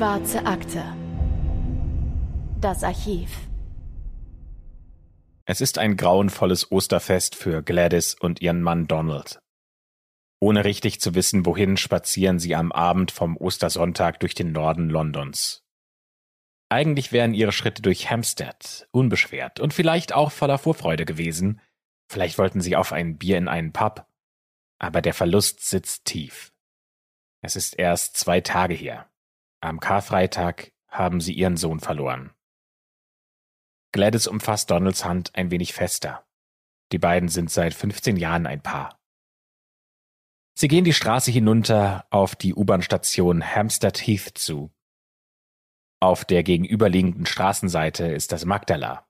Schwarze Akte. Das Archiv. Es ist ein grauenvolles Osterfest für Gladys und ihren Mann Donald. Ohne richtig zu wissen, wohin, spazieren sie am Abend vom Ostersonntag durch den Norden Londons. Eigentlich wären ihre Schritte durch Hampstead unbeschwert und vielleicht auch voller Vorfreude gewesen. Vielleicht wollten sie auf ein Bier in einen Pub. Aber der Verlust sitzt tief. Es ist erst zwei Tage her. Am Karfreitag haben sie ihren Sohn verloren. Gladys umfasst Donalds Hand ein wenig fester. Die beiden sind seit 15 Jahren ein Paar. Sie gehen die Straße hinunter auf die U-Bahn-Station Hampstead Heath zu. Auf der gegenüberliegenden Straßenseite ist das Magdala.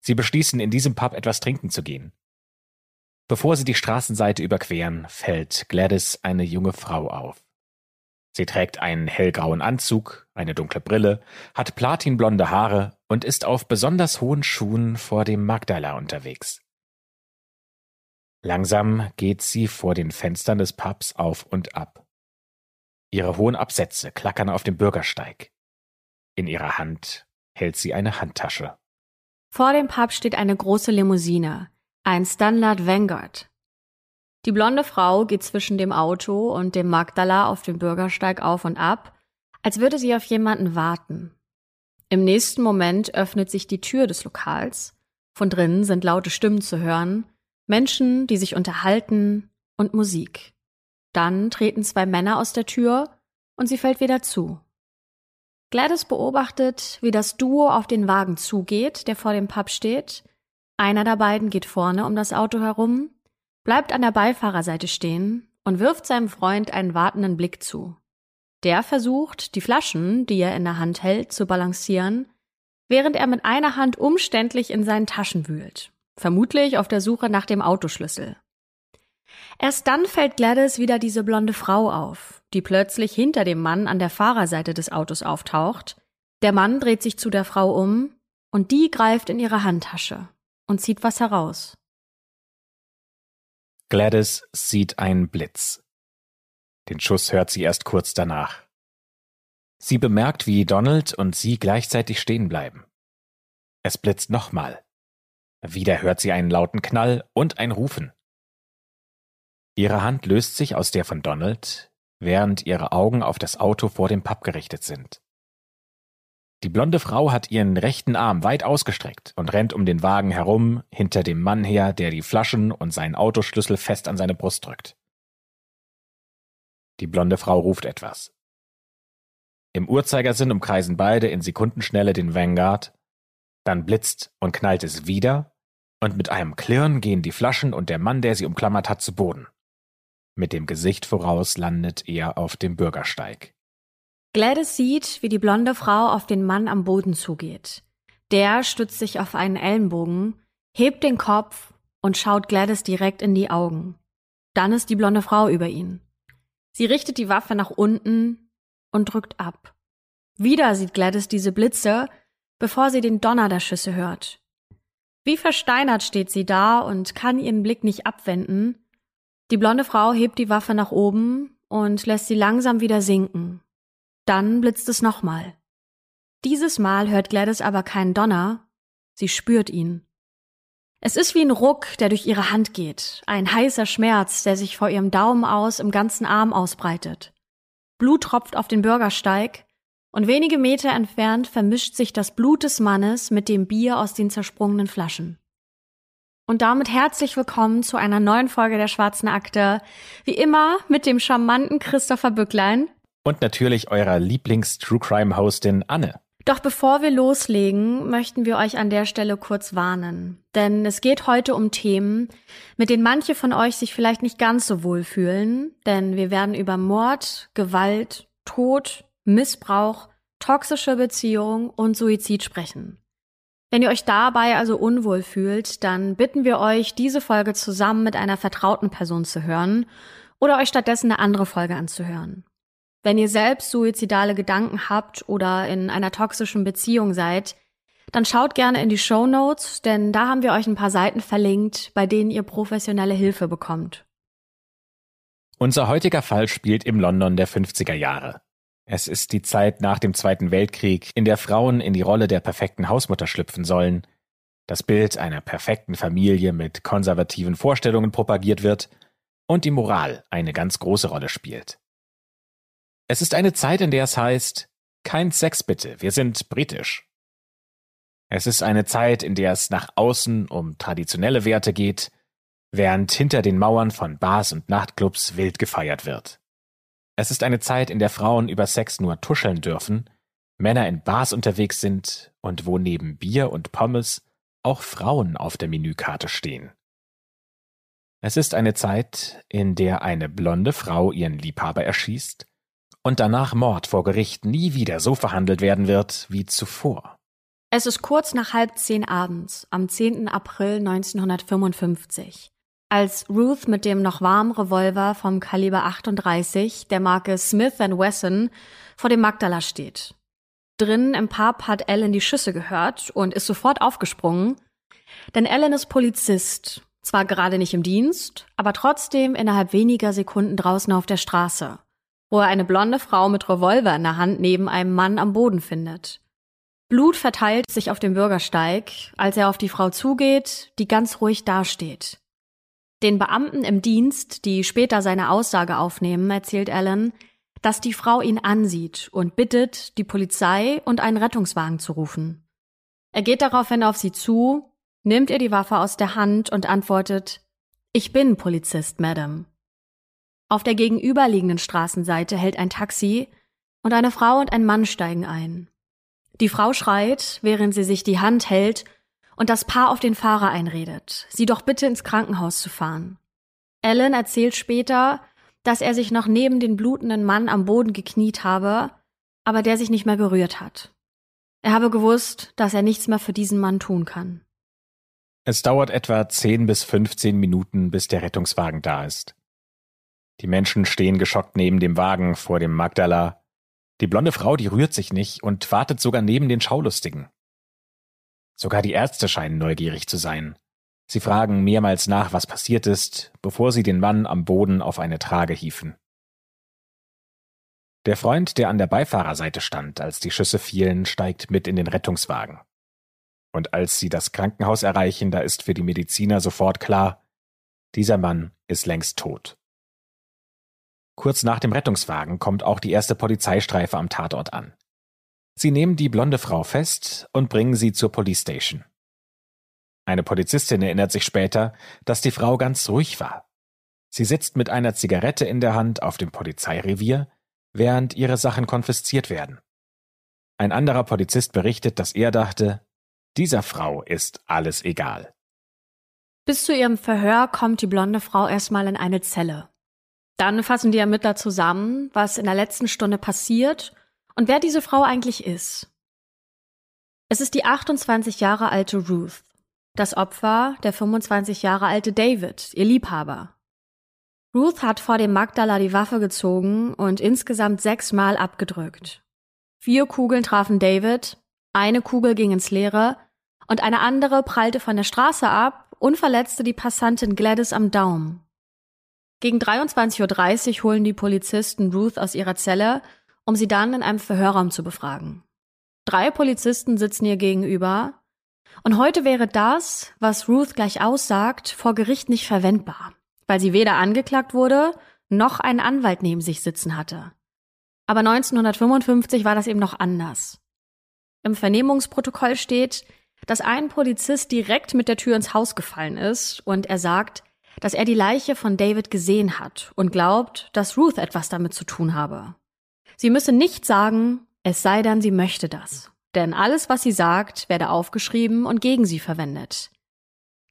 Sie beschließen, in diesem Pub etwas trinken zu gehen. Bevor sie die Straßenseite überqueren, fällt Gladys eine junge Frau auf. Sie trägt einen hellgrauen Anzug, eine dunkle Brille, hat platinblonde Haare und ist auf besonders hohen Schuhen vor dem Magdala unterwegs. Langsam geht sie vor den Fenstern des Pubs auf und ab. Ihre hohen Absätze klackern auf dem Bürgersteig. In ihrer Hand hält sie eine Handtasche. Vor dem Pub steht eine große Limousine, ein Standard Vanguard. Die blonde Frau geht zwischen dem Auto und dem Magdala auf dem Bürgersteig auf und ab, als würde sie auf jemanden warten. Im nächsten Moment öffnet sich die Tür des Lokals. Von drinnen sind laute Stimmen zu hören, Menschen, die sich unterhalten und Musik. Dann treten zwei Männer aus der Tür und sie fällt wieder zu. Gladys beobachtet, wie das Duo auf den Wagen zugeht, der vor dem Pub steht. Einer der beiden geht vorne um das Auto herum, bleibt an der Beifahrerseite stehen und wirft seinem Freund einen wartenden Blick zu. Der versucht, die Flaschen, die er in der Hand hält, zu balancieren, während er mit einer Hand umständlich in seinen Taschen wühlt, vermutlich auf der Suche nach dem Autoschlüssel. Erst dann fällt Gladys wieder diese blonde Frau auf, die plötzlich hinter dem Mann an der Fahrerseite des Autos auftaucht. Der Mann dreht sich zu der Frau um und die greift in ihre Handtasche und zieht was heraus. Gladys sieht einen Blitz. Den Schuss hört sie erst kurz danach. Sie bemerkt, wie Donald und sie gleichzeitig stehen bleiben. Es blitzt nochmal. Wieder hört sie einen lauten Knall und ein Rufen. Ihre Hand löst sich aus der von Donald, während ihre Augen auf das Auto vor dem Pub gerichtet sind. Die blonde Frau hat ihren rechten Arm weit ausgestreckt und rennt um den Wagen herum, hinter dem Mann her, der die Flaschen und seinen Autoschlüssel fest an seine Brust drückt. Die blonde Frau ruft etwas. Im Uhrzeigersinn umkreisen beide in Sekundenschnelle den Vanguard, dann blitzt und knallt es wieder, und mit einem Klirren gehen die Flaschen und der Mann, der sie umklammert hat, zu Boden. Mit dem Gesicht voraus landet er auf dem Bürgersteig. Gladys sieht, wie die blonde Frau auf den Mann am Boden zugeht. Der stützt sich auf einen Ellenbogen, hebt den Kopf und schaut Gladys direkt in die Augen. Dann ist die blonde Frau über ihn. Sie richtet die Waffe nach unten und drückt ab. Wieder sieht Gladys diese Blitze, bevor sie den Donner der Schüsse hört. Wie versteinert steht sie da und kann ihren Blick nicht abwenden. Die blonde Frau hebt die Waffe nach oben und lässt sie langsam wieder sinken. Dann blitzt es nochmal. Dieses Mal hört Gladys aber keinen Donner, sie spürt ihn. Es ist wie ein Ruck, der durch ihre Hand geht, ein heißer Schmerz, der sich vor ihrem Daumen aus im ganzen Arm ausbreitet. Blut tropft auf den Bürgersteig, und wenige Meter entfernt vermischt sich das Blut des Mannes mit dem Bier aus den zersprungenen Flaschen. Und damit herzlich willkommen zu einer neuen Folge der Schwarzen Akte. Wie immer mit dem charmanten Christopher Bücklein und natürlich eurer Lieblings-True Crime-Hostin Anne. Doch bevor wir loslegen, möchten wir euch an der Stelle kurz warnen. Denn es geht heute um Themen, mit denen manche von euch sich vielleicht nicht ganz so wohl fühlen. Denn wir werden über Mord, Gewalt, Tod, Missbrauch, toxische Beziehung und Suizid sprechen. Wenn ihr euch dabei also unwohl fühlt, dann bitten wir euch, diese Folge zusammen mit einer vertrauten Person zu hören oder euch stattdessen eine andere Folge anzuhören. Wenn ihr selbst suizidale Gedanken habt oder in einer toxischen Beziehung seid, dann schaut gerne in die Show Notes, denn da haben wir euch ein paar Seiten verlinkt, bei denen ihr professionelle Hilfe bekommt. Unser heutiger Fall spielt im London der 50er Jahre. Es ist die Zeit nach dem Zweiten Weltkrieg, in der Frauen in die Rolle der perfekten Hausmutter schlüpfen sollen, das Bild einer perfekten Familie mit konservativen Vorstellungen propagiert wird und die Moral eine ganz große Rolle spielt. Es ist eine Zeit, in der es heißt, kein Sex bitte, wir sind britisch. Es ist eine Zeit, in der es nach außen um traditionelle Werte geht, während hinter den Mauern von Bars und Nachtclubs wild gefeiert wird. Es ist eine Zeit, in der Frauen über Sex nur tuscheln dürfen, Männer in Bars unterwegs sind und wo neben Bier und Pommes auch Frauen auf der Menükarte stehen. Es ist eine Zeit, in der eine blonde Frau ihren Liebhaber erschießt und danach Mord vor Gericht nie wieder so verhandelt werden wird wie zuvor. Es ist kurz nach halb zehn abends, am 10. April 1955 als Ruth mit dem noch warmen Revolver vom Kaliber 38 der Marke Smith Wesson vor dem Magdala steht. Drinnen im Pub hat Ellen die Schüsse gehört und ist sofort aufgesprungen, denn Ellen ist Polizist, zwar gerade nicht im Dienst, aber trotzdem innerhalb weniger Sekunden draußen auf der Straße, wo er eine blonde Frau mit Revolver in der Hand neben einem Mann am Boden findet. Blut verteilt sich auf dem Bürgersteig, als er auf die Frau zugeht, die ganz ruhig dasteht. Den Beamten im Dienst, die später seine Aussage aufnehmen, erzählt Alan, dass die Frau ihn ansieht und bittet, die Polizei und einen Rettungswagen zu rufen. Er geht daraufhin auf sie zu, nimmt ihr die Waffe aus der Hand und antwortet Ich bin Polizist, Madame. Auf der gegenüberliegenden Straßenseite hält ein Taxi und eine Frau und ein Mann steigen ein. Die Frau schreit, während sie sich die Hand hält und das Paar auf den Fahrer einredet, sie doch bitte ins Krankenhaus zu fahren. Alan erzählt später, dass er sich noch neben den blutenden Mann am Boden gekniet habe, aber der sich nicht mehr gerührt hat. Er habe gewusst, dass er nichts mehr für diesen Mann tun kann. Es dauert etwa 10 bis 15 Minuten, bis der Rettungswagen da ist. Die Menschen stehen geschockt neben dem Wagen vor dem Magdala. Die blonde Frau, die rührt sich nicht und wartet sogar neben den Schaulustigen. Sogar die Ärzte scheinen neugierig zu sein. Sie fragen mehrmals nach, was passiert ist, bevor sie den Mann am Boden auf eine Trage hieven. Der Freund, der an der Beifahrerseite stand, als die Schüsse fielen, steigt mit in den Rettungswagen. Und als sie das Krankenhaus erreichen, da ist für die Mediziner sofort klar, dieser Mann ist längst tot. Kurz nach dem Rettungswagen kommt auch die erste Polizeistreife am Tatort an. Sie nehmen die blonde Frau fest und bringen sie zur Police Station. Eine Polizistin erinnert sich später, dass die Frau ganz ruhig war. Sie sitzt mit einer Zigarette in der Hand auf dem Polizeirevier, während ihre Sachen konfisziert werden. Ein anderer Polizist berichtet, dass er dachte, dieser Frau ist alles egal. Bis zu ihrem Verhör kommt die blonde Frau erstmal in eine Zelle. Dann fassen die Ermittler zusammen, was in der letzten Stunde passiert und wer diese Frau eigentlich ist. Es ist die 28 Jahre alte Ruth, das Opfer der 25 Jahre alte David, ihr Liebhaber. Ruth hat vor dem Magdala die Waffe gezogen und insgesamt sechsmal abgedrückt. Vier Kugeln trafen David, eine Kugel ging ins Leere und eine andere prallte von der Straße ab und verletzte die Passantin Gladys am Daumen. Gegen 23.30 Uhr holen die Polizisten Ruth aus ihrer Zelle um sie dann in einem Verhörraum zu befragen. Drei Polizisten sitzen ihr gegenüber, und heute wäre das, was Ruth gleich aussagt, vor Gericht nicht verwendbar, weil sie weder angeklagt wurde, noch einen Anwalt neben sich sitzen hatte. Aber 1955 war das eben noch anders. Im Vernehmungsprotokoll steht, dass ein Polizist direkt mit der Tür ins Haus gefallen ist und er sagt, dass er die Leiche von David gesehen hat und glaubt, dass Ruth etwas damit zu tun habe. Sie müsse nicht sagen, es sei denn, sie möchte das. Denn alles, was sie sagt, werde aufgeschrieben und gegen sie verwendet.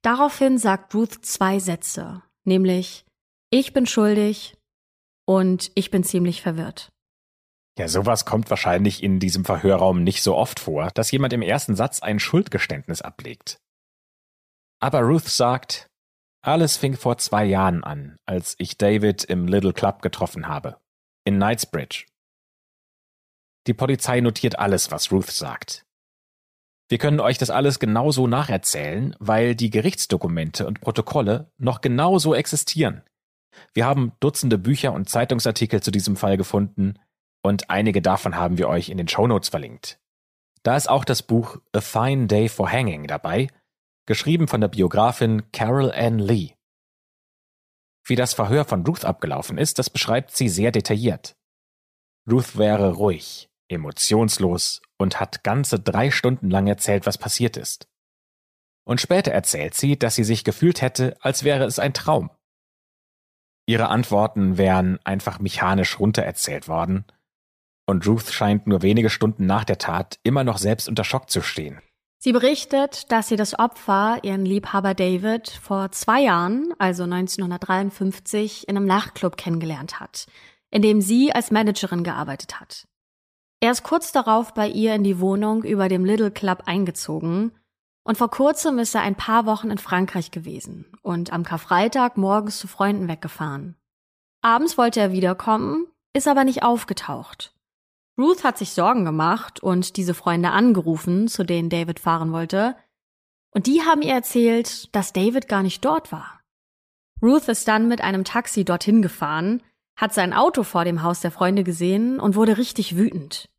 Daraufhin sagt Ruth zwei Sätze, nämlich Ich bin schuldig und ich bin ziemlich verwirrt. Ja, sowas kommt wahrscheinlich in diesem Verhörraum nicht so oft vor, dass jemand im ersten Satz ein Schuldgeständnis ablegt. Aber Ruth sagt, alles fing vor zwei Jahren an, als ich David im Little Club getroffen habe. In Knightsbridge. Die Polizei notiert alles, was Ruth sagt. Wir können euch das alles genauso nacherzählen, weil die Gerichtsdokumente und Protokolle noch genauso existieren. Wir haben Dutzende Bücher und Zeitungsartikel zu diesem Fall gefunden und einige davon haben wir euch in den Shownotes verlinkt. Da ist auch das Buch A Fine Day for Hanging dabei, geschrieben von der Biografin Carol Ann Lee. Wie das Verhör von Ruth abgelaufen ist, das beschreibt sie sehr detailliert. Ruth wäre ruhig, emotionslos und hat ganze drei Stunden lang erzählt, was passiert ist. Und später erzählt sie, dass sie sich gefühlt hätte, als wäre es ein Traum. Ihre Antworten wären einfach mechanisch runtererzählt worden, und Ruth scheint nur wenige Stunden nach der Tat immer noch selbst unter Schock zu stehen. Sie berichtet, dass sie das Opfer, ihren Liebhaber David, vor zwei Jahren, also 1953, in einem Nachtclub kennengelernt hat, in dem sie als Managerin gearbeitet hat. Er ist kurz darauf bei ihr in die Wohnung über dem Little Club eingezogen und vor kurzem ist er ein paar Wochen in Frankreich gewesen und am Karfreitag morgens zu Freunden weggefahren. Abends wollte er wiederkommen, ist aber nicht aufgetaucht. Ruth hat sich Sorgen gemacht und diese Freunde angerufen, zu denen David fahren wollte. Und die haben ihr erzählt, dass David gar nicht dort war. Ruth ist dann mit einem Taxi dorthin gefahren, hat sein Auto vor dem Haus der Freunde gesehen und wurde richtig wütend.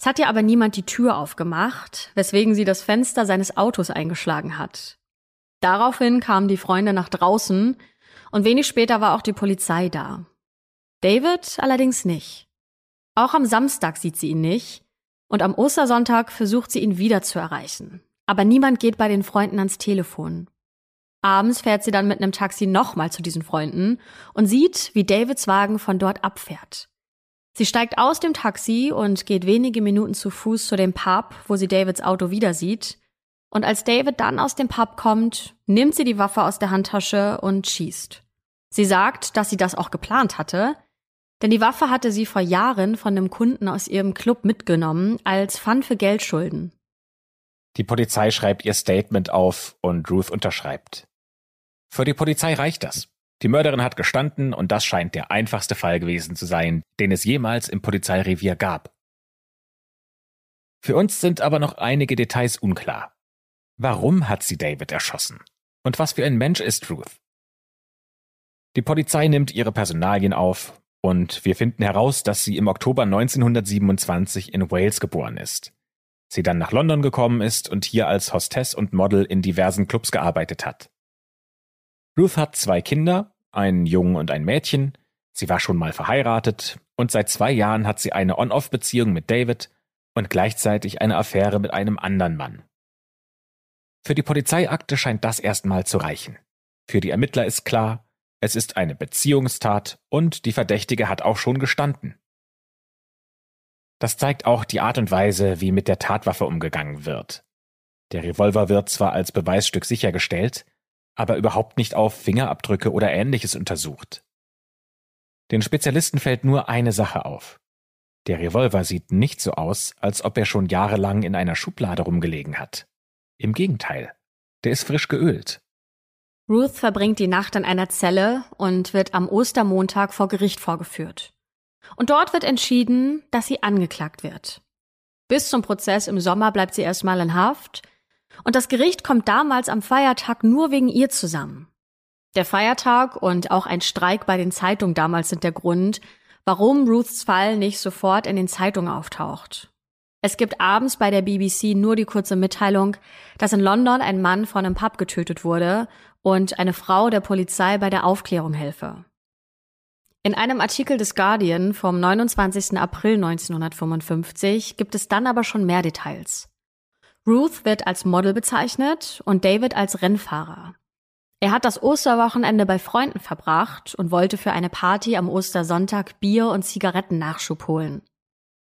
Es hat ihr aber niemand die Tür aufgemacht, weswegen sie das Fenster seines Autos eingeschlagen hat. Daraufhin kamen die Freunde nach draußen und wenig später war auch die Polizei da. David allerdings nicht. Auch am Samstag sieht sie ihn nicht und am Ostersonntag versucht sie ihn wieder zu erreichen. Aber niemand geht bei den Freunden ans Telefon. Abends fährt sie dann mit einem Taxi nochmal zu diesen Freunden und sieht, wie Davids Wagen von dort abfährt. Sie steigt aus dem Taxi und geht wenige Minuten zu Fuß zu dem Pub, wo sie Davids Auto wieder sieht. Und als David dann aus dem Pub kommt, nimmt sie die Waffe aus der Handtasche und schießt. Sie sagt, dass sie das auch geplant hatte, denn die Waffe hatte sie vor Jahren von einem Kunden aus ihrem Club mitgenommen als Pfand für Geldschulden. Die Polizei schreibt ihr Statement auf und Ruth unterschreibt. Für die Polizei reicht das. Die Mörderin hat gestanden und das scheint der einfachste Fall gewesen zu sein, den es jemals im Polizeirevier gab. Für uns sind aber noch einige Details unklar. Warum hat sie David erschossen? Und was für ein Mensch ist Ruth? Die Polizei nimmt ihre Personalien auf und wir finden heraus, dass sie im Oktober 1927 in Wales geboren ist. Sie dann nach London gekommen ist und hier als Hostess und Model in diversen Clubs gearbeitet hat. Ruth hat zwei Kinder, einen Jungen und ein Mädchen. Sie war schon mal verheiratet und seit zwei Jahren hat sie eine On-Off-Beziehung mit David und gleichzeitig eine Affäre mit einem anderen Mann. Für die Polizeiakte scheint das erstmal zu reichen. Für die Ermittler ist klar, es ist eine Beziehungstat und die Verdächtige hat auch schon gestanden. Das zeigt auch die Art und Weise, wie mit der Tatwaffe umgegangen wird. Der Revolver wird zwar als Beweisstück sichergestellt, aber überhaupt nicht auf Fingerabdrücke oder ähnliches untersucht. Den Spezialisten fällt nur eine Sache auf. Der Revolver sieht nicht so aus, als ob er schon jahrelang in einer Schublade rumgelegen hat. Im Gegenteil, der ist frisch geölt. Ruth verbringt die Nacht in einer Zelle und wird am Ostermontag vor Gericht vorgeführt. Und dort wird entschieden, dass sie angeklagt wird. Bis zum Prozess im Sommer bleibt sie erstmal in Haft. Und das Gericht kommt damals am Feiertag nur wegen ihr zusammen. Der Feiertag und auch ein Streik bei den Zeitungen damals sind der Grund, warum Ruths Fall nicht sofort in den Zeitungen auftaucht. Es gibt abends bei der BBC nur die kurze Mitteilung, dass in London ein Mann von einem Pub getötet wurde und eine Frau der Polizei bei der Aufklärung helfe. In einem Artikel des Guardian vom 29. April 1955 gibt es dann aber schon mehr Details. Ruth wird als Model bezeichnet und David als Rennfahrer. Er hat das Osterwochenende bei Freunden verbracht und wollte für eine Party am Ostersonntag Bier und Zigaretten-Nachschub holen.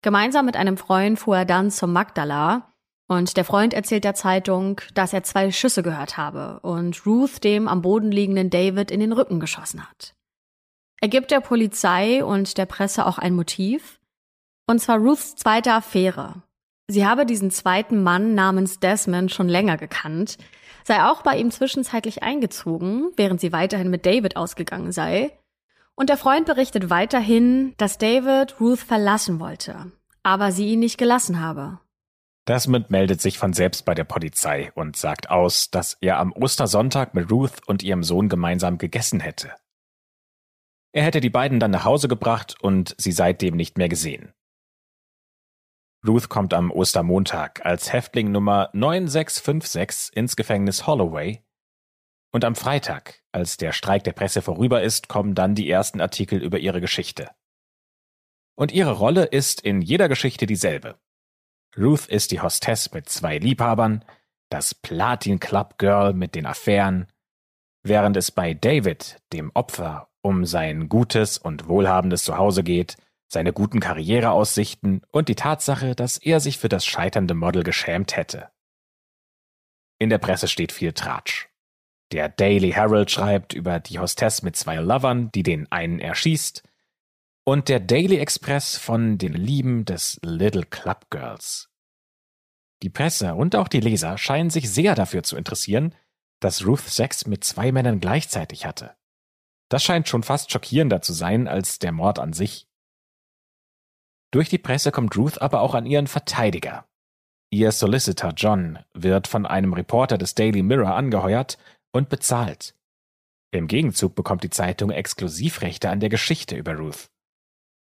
Gemeinsam mit einem Freund fuhr er dann zum Magdala, und der Freund erzählt der Zeitung, dass er zwei Schüsse gehört habe und Ruth dem am Boden liegenden David in den Rücken geschossen hat. Er gibt der Polizei und der Presse auch ein Motiv, und zwar Ruths zweite Affäre. Sie habe diesen zweiten Mann namens Desmond schon länger gekannt, sei auch bei ihm zwischenzeitlich eingezogen, während sie weiterhin mit David ausgegangen sei. Und der Freund berichtet weiterhin, dass David Ruth verlassen wollte, aber sie ihn nicht gelassen habe. Desmond meldet sich von selbst bei der Polizei und sagt aus, dass er am Ostersonntag mit Ruth und ihrem Sohn gemeinsam gegessen hätte. Er hätte die beiden dann nach Hause gebracht und sie seitdem nicht mehr gesehen. Ruth kommt am Ostermontag als Häftling Nummer 9656 ins Gefängnis Holloway. Und am Freitag, als der Streik der Presse vorüber ist, kommen dann die ersten Artikel über ihre Geschichte. Und ihre Rolle ist in jeder Geschichte dieselbe. Ruth ist die Hostess mit zwei Liebhabern, das Platin Club Girl mit den Affären, während es bei David, dem Opfer, um sein gutes und wohlhabendes Zuhause geht, seine guten Karriereaussichten und die Tatsache, dass er sich für das scheiternde Model geschämt hätte. In der Presse steht viel Tratsch. Der Daily Herald schreibt über die Hostess mit zwei Lovern, die den einen erschießt, und der Daily Express von den Lieben des Little Club Girls. Die Presse und auch die Leser scheinen sich sehr dafür zu interessieren, dass Ruth Sex mit zwei Männern gleichzeitig hatte. Das scheint schon fast schockierender zu sein als der Mord an sich. Durch die Presse kommt Ruth aber auch an ihren Verteidiger. Ihr Solicitor John wird von einem Reporter des Daily Mirror angeheuert und bezahlt. Im Gegenzug bekommt die Zeitung Exklusivrechte an der Geschichte über Ruth.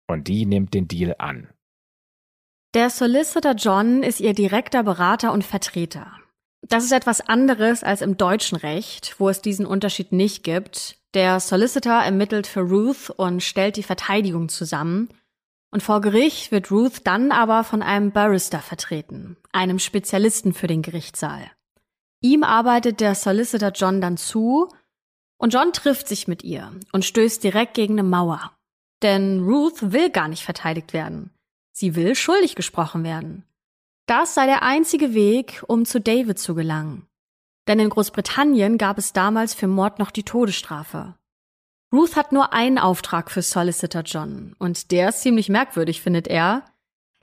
Und die nimmt den Deal an. Der Solicitor John ist ihr direkter Berater und Vertreter. Das ist etwas anderes als im deutschen Recht, wo es diesen Unterschied nicht gibt. Der Solicitor ermittelt für Ruth und stellt die Verteidigung zusammen. Und vor Gericht wird Ruth dann aber von einem Barrister vertreten, einem Spezialisten für den Gerichtssaal. Ihm arbeitet der Solicitor John dann zu und John trifft sich mit ihr und stößt direkt gegen eine Mauer. Denn Ruth will gar nicht verteidigt werden. Sie will schuldig gesprochen werden. Das sei der einzige Weg, um zu David zu gelangen. Denn in Großbritannien gab es damals für Mord noch die Todesstrafe. Ruth hat nur einen Auftrag für Solicitor John, und der ist ziemlich merkwürdig, findet er,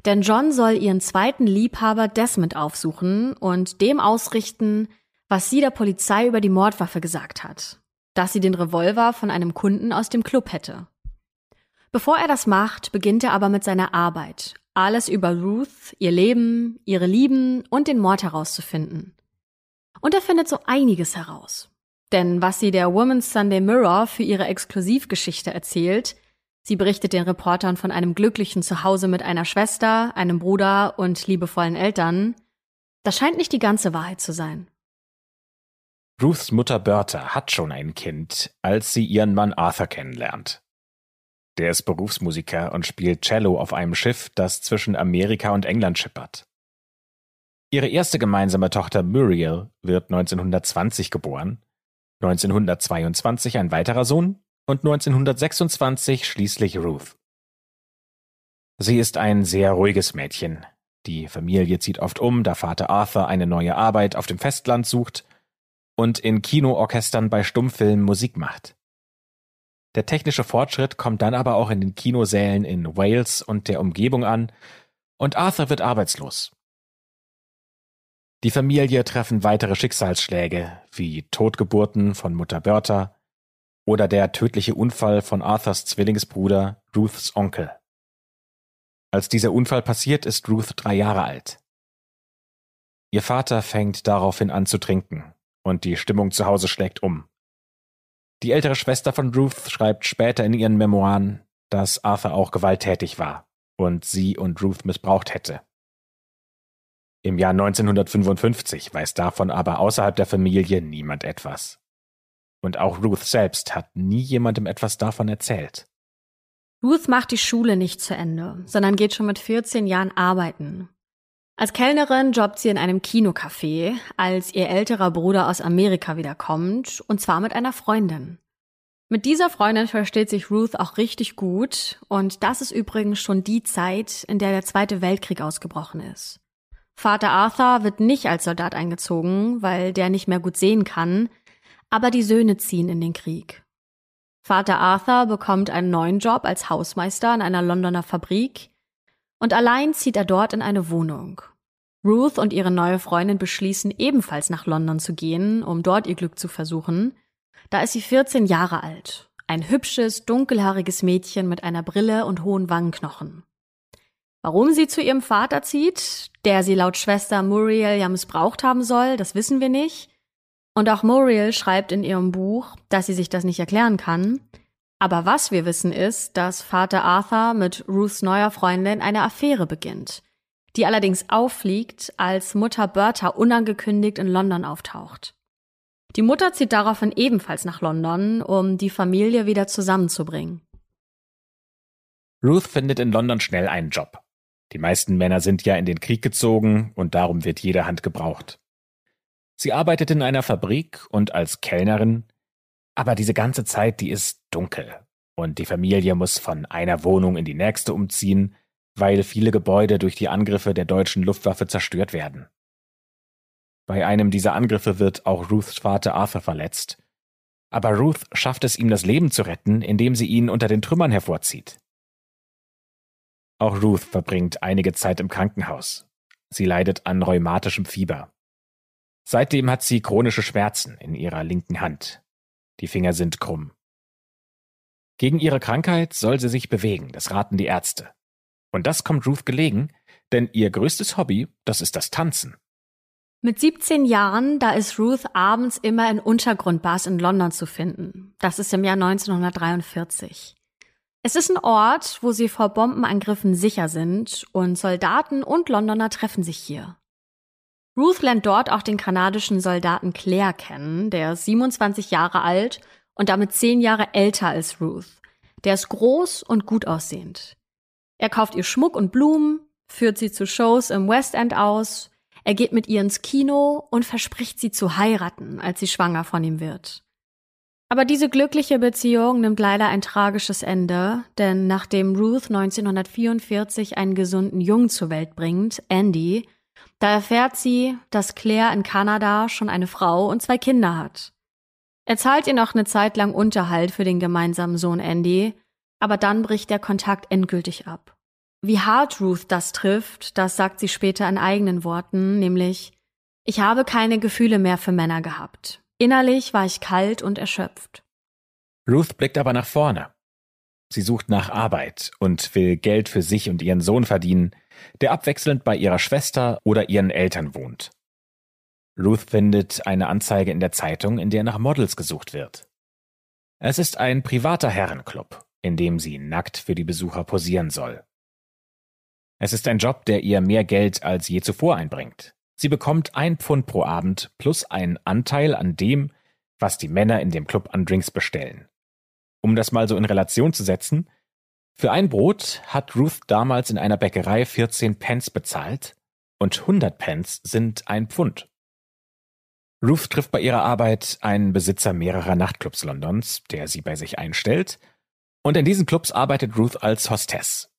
denn John soll ihren zweiten Liebhaber Desmond aufsuchen und dem ausrichten, was sie der Polizei über die Mordwaffe gesagt hat, dass sie den Revolver von einem Kunden aus dem Club hätte. Bevor er das macht, beginnt er aber mit seiner Arbeit, alles über Ruth, ihr Leben, ihre Lieben und den Mord herauszufinden. Und er findet so einiges heraus. Denn was sie der Woman's Sunday Mirror für ihre Exklusivgeschichte erzählt, sie berichtet den Reportern von einem glücklichen Zuhause mit einer Schwester, einem Bruder und liebevollen Eltern, das scheint nicht die ganze Wahrheit zu sein. Ruths Mutter Bertha hat schon ein Kind, als sie ihren Mann Arthur kennenlernt. Der ist Berufsmusiker und spielt Cello auf einem Schiff, das zwischen Amerika und England schippert. Ihre erste gemeinsame Tochter Muriel wird 1920 geboren, 1922 ein weiterer Sohn und 1926 schließlich Ruth. Sie ist ein sehr ruhiges Mädchen. Die Familie zieht oft um, da Vater Arthur eine neue Arbeit auf dem Festland sucht und in Kinoorchestern bei Stummfilmen Musik macht. Der technische Fortschritt kommt dann aber auch in den Kinosälen in Wales und der Umgebung an, und Arthur wird arbeitslos. Die Familie treffen weitere Schicksalsschläge, wie Totgeburten von Mutter Bertha oder der tödliche Unfall von Arthurs Zwillingsbruder, Ruths Onkel. Als dieser Unfall passiert, ist Ruth drei Jahre alt. Ihr Vater fängt daraufhin an zu trinken, und die Stimmung zu Hause schlägt um. Die ältere Schwester von Ruth schreibt später in ihren Memoiren, dass Arthur auch gewalttätig war und sie und Ruth missbraucht hätte. Im Jahr 1955 weiß davon aber außerhalb der Familie niemand etwas. Und auch Ruth selbst hat nie jemandem etwas davon erzählt. Ruth macht die Schule nicht zu Ende, sondern geht schon mit 14 Jahren arbeiten. Als Kellnerin jobbt sie in einem Kinocafé, als ihr älterer Bruder aus Amerika wiederkommt, und zwar mit einer Freundin. Mit dieser Freundin versteht sich Ruth auch richtig gut, und das ist übrigens schon die Zeit, in der der Zweite Weltkrieg ausgebrochen ist. Vater Arthur wird nicht als Soldat eingezogen, weil der nicht mehr gut sehen kann, aber die Söhne ziehen in den Krieg. Vater Arthur bekommt einen neuen Job als Hausmeister in einer Londoner Fabrik, und allein zieht er dort in eine Wohnung. Ruth und ihre neue Freundin beschließen ebenfalls nach London zu gehen, um dort ihr Glück zu versuchen. Da ist sie 14 Jahre alt. Ein hübsches, dunkelhaariges Mädchen mit einer Brille und hohen Wangenknochen. Warum sie zu ihrem Vater zieht, der sie laut Schwester Muriel ja missbraucht haben soll, das wissen wir nicht. Und auch Muriel schreibt in ihrem Buch, dass sie sich das nicht erklären kann. Aber was wir wissen ist, dass Vater Arthur mit Ruths neuer Freundin eine Affäre beginnt, die allerdings auffliegt, als Mutter Bertha unangekündigt in London auftaucht. Die Mutter zieht daraufhin ebenfalls nach London, um die Familie wieder zusammenzubringen. Ruth findet in London schnell einen Job. Die meisten Männer sind ja in den Krieg gezogen und darum wird jede Hand gebraucht. Sie arbeitet in einer Fabrik und als Kellnerin, aber diese ganze Zeit, die ist dunkel und die Familie muss von einer Wohnung in die nächste umziehen, weil viele Gebäude durch die Angriffe der deutschen Luftwaffe zerstört werden. Bei einem dieser Angriffe wird auch Ruths Vater Arthur verletzt. Aber Ruth schafft es ihm das Leben zu retten, indem sie ihn unter den Trümmern hervorzieht. Auch Ruth verbringt einige Zeit im Krankenhaus. Sie leidet an rheumatischem Fieber. Seitdem hat sie chronische Schmerzen in ihrer linken Hand. Die Finger sind krumm. Gegen ihre Krankheit soll sie sich bewegen, das raten die Ärzte. Und das kommt Ruth gelegen, denn ihr größtes Hobby, das ist das Tanzen. Mit 17 Jahren, da ist Ruth abends immer in Untergrundbars in London zu finden. Das ist im Jahr 1943. Es ist ein Ort, wo sie vor Bombenangriffen sicher sind und Soldaten und Londoner treffen sich hier. Ruth lernt dort auch den kanadischen Soldaten Claire kennen, der ist 27 Jahre alt und damit 10 Jahre älter als Ruth. Der ist groß und gut aussehend. Er kauft ihr Schmuck und Blumen, führt sie zu Shows im West End aus er geht mit ihr ins Kino und verspricht sie zu heiraten, als sie schwanger von ihm wird. Aber diese glückliche Beziehung nimmt leider ein tragisches Ende, denn nachdem Ruth 1944 einen gesunden Jungen zur Welt bringt, Andy, da erfährt sie, dass Claire in Kanada schon eine Frau und zwei Kinder hat. Er zahlt ihr noch eine Zeit lang Unterhalt für den gemeinsamen Sohn Andy, aber dann bricht der Kontakt endgültig ab. Wie hart Ruth das trifft, das sagt sie später in eigenen Worten, nämlich Ich habe keine Gefühle mehr für Männer gehabt. Innerlich war ich kalt und erschöpft. Ruth blickt aber nach vorne. Sie sucht nach Arbeit und will Geld für sich und ihren Sohn verdienen, der abwechselnd bei ihrer Schwester oder ihren Eltern wohnt. Ruth findet eine Anzeige in der Zeitung, in der nach Models gesucht wird. Es ist ein privater Herrenclub, in dem sie nackt für die Besucher posieren soll. Es ist ein Job, der ihr mehr Geld als je zuvor einbringt. Sie bekommt ein Pfund pro Abend plus einen Anteil an dem, was die Männer in dem Club an Drinks bestellen. Um das mal so in Relation zu setzen, für ein Brot hat Ruth damals in einer Bäckerei 14 Pence bezahlt und 100 Pence sind ein Pfund. Ruth trifft bei ihrer Arbeit einen Besitzer mehrerer Nachtclubs Londons, der sie bei sich einstellt, und in diesen Clubs arbeitet Ruth als Hostess.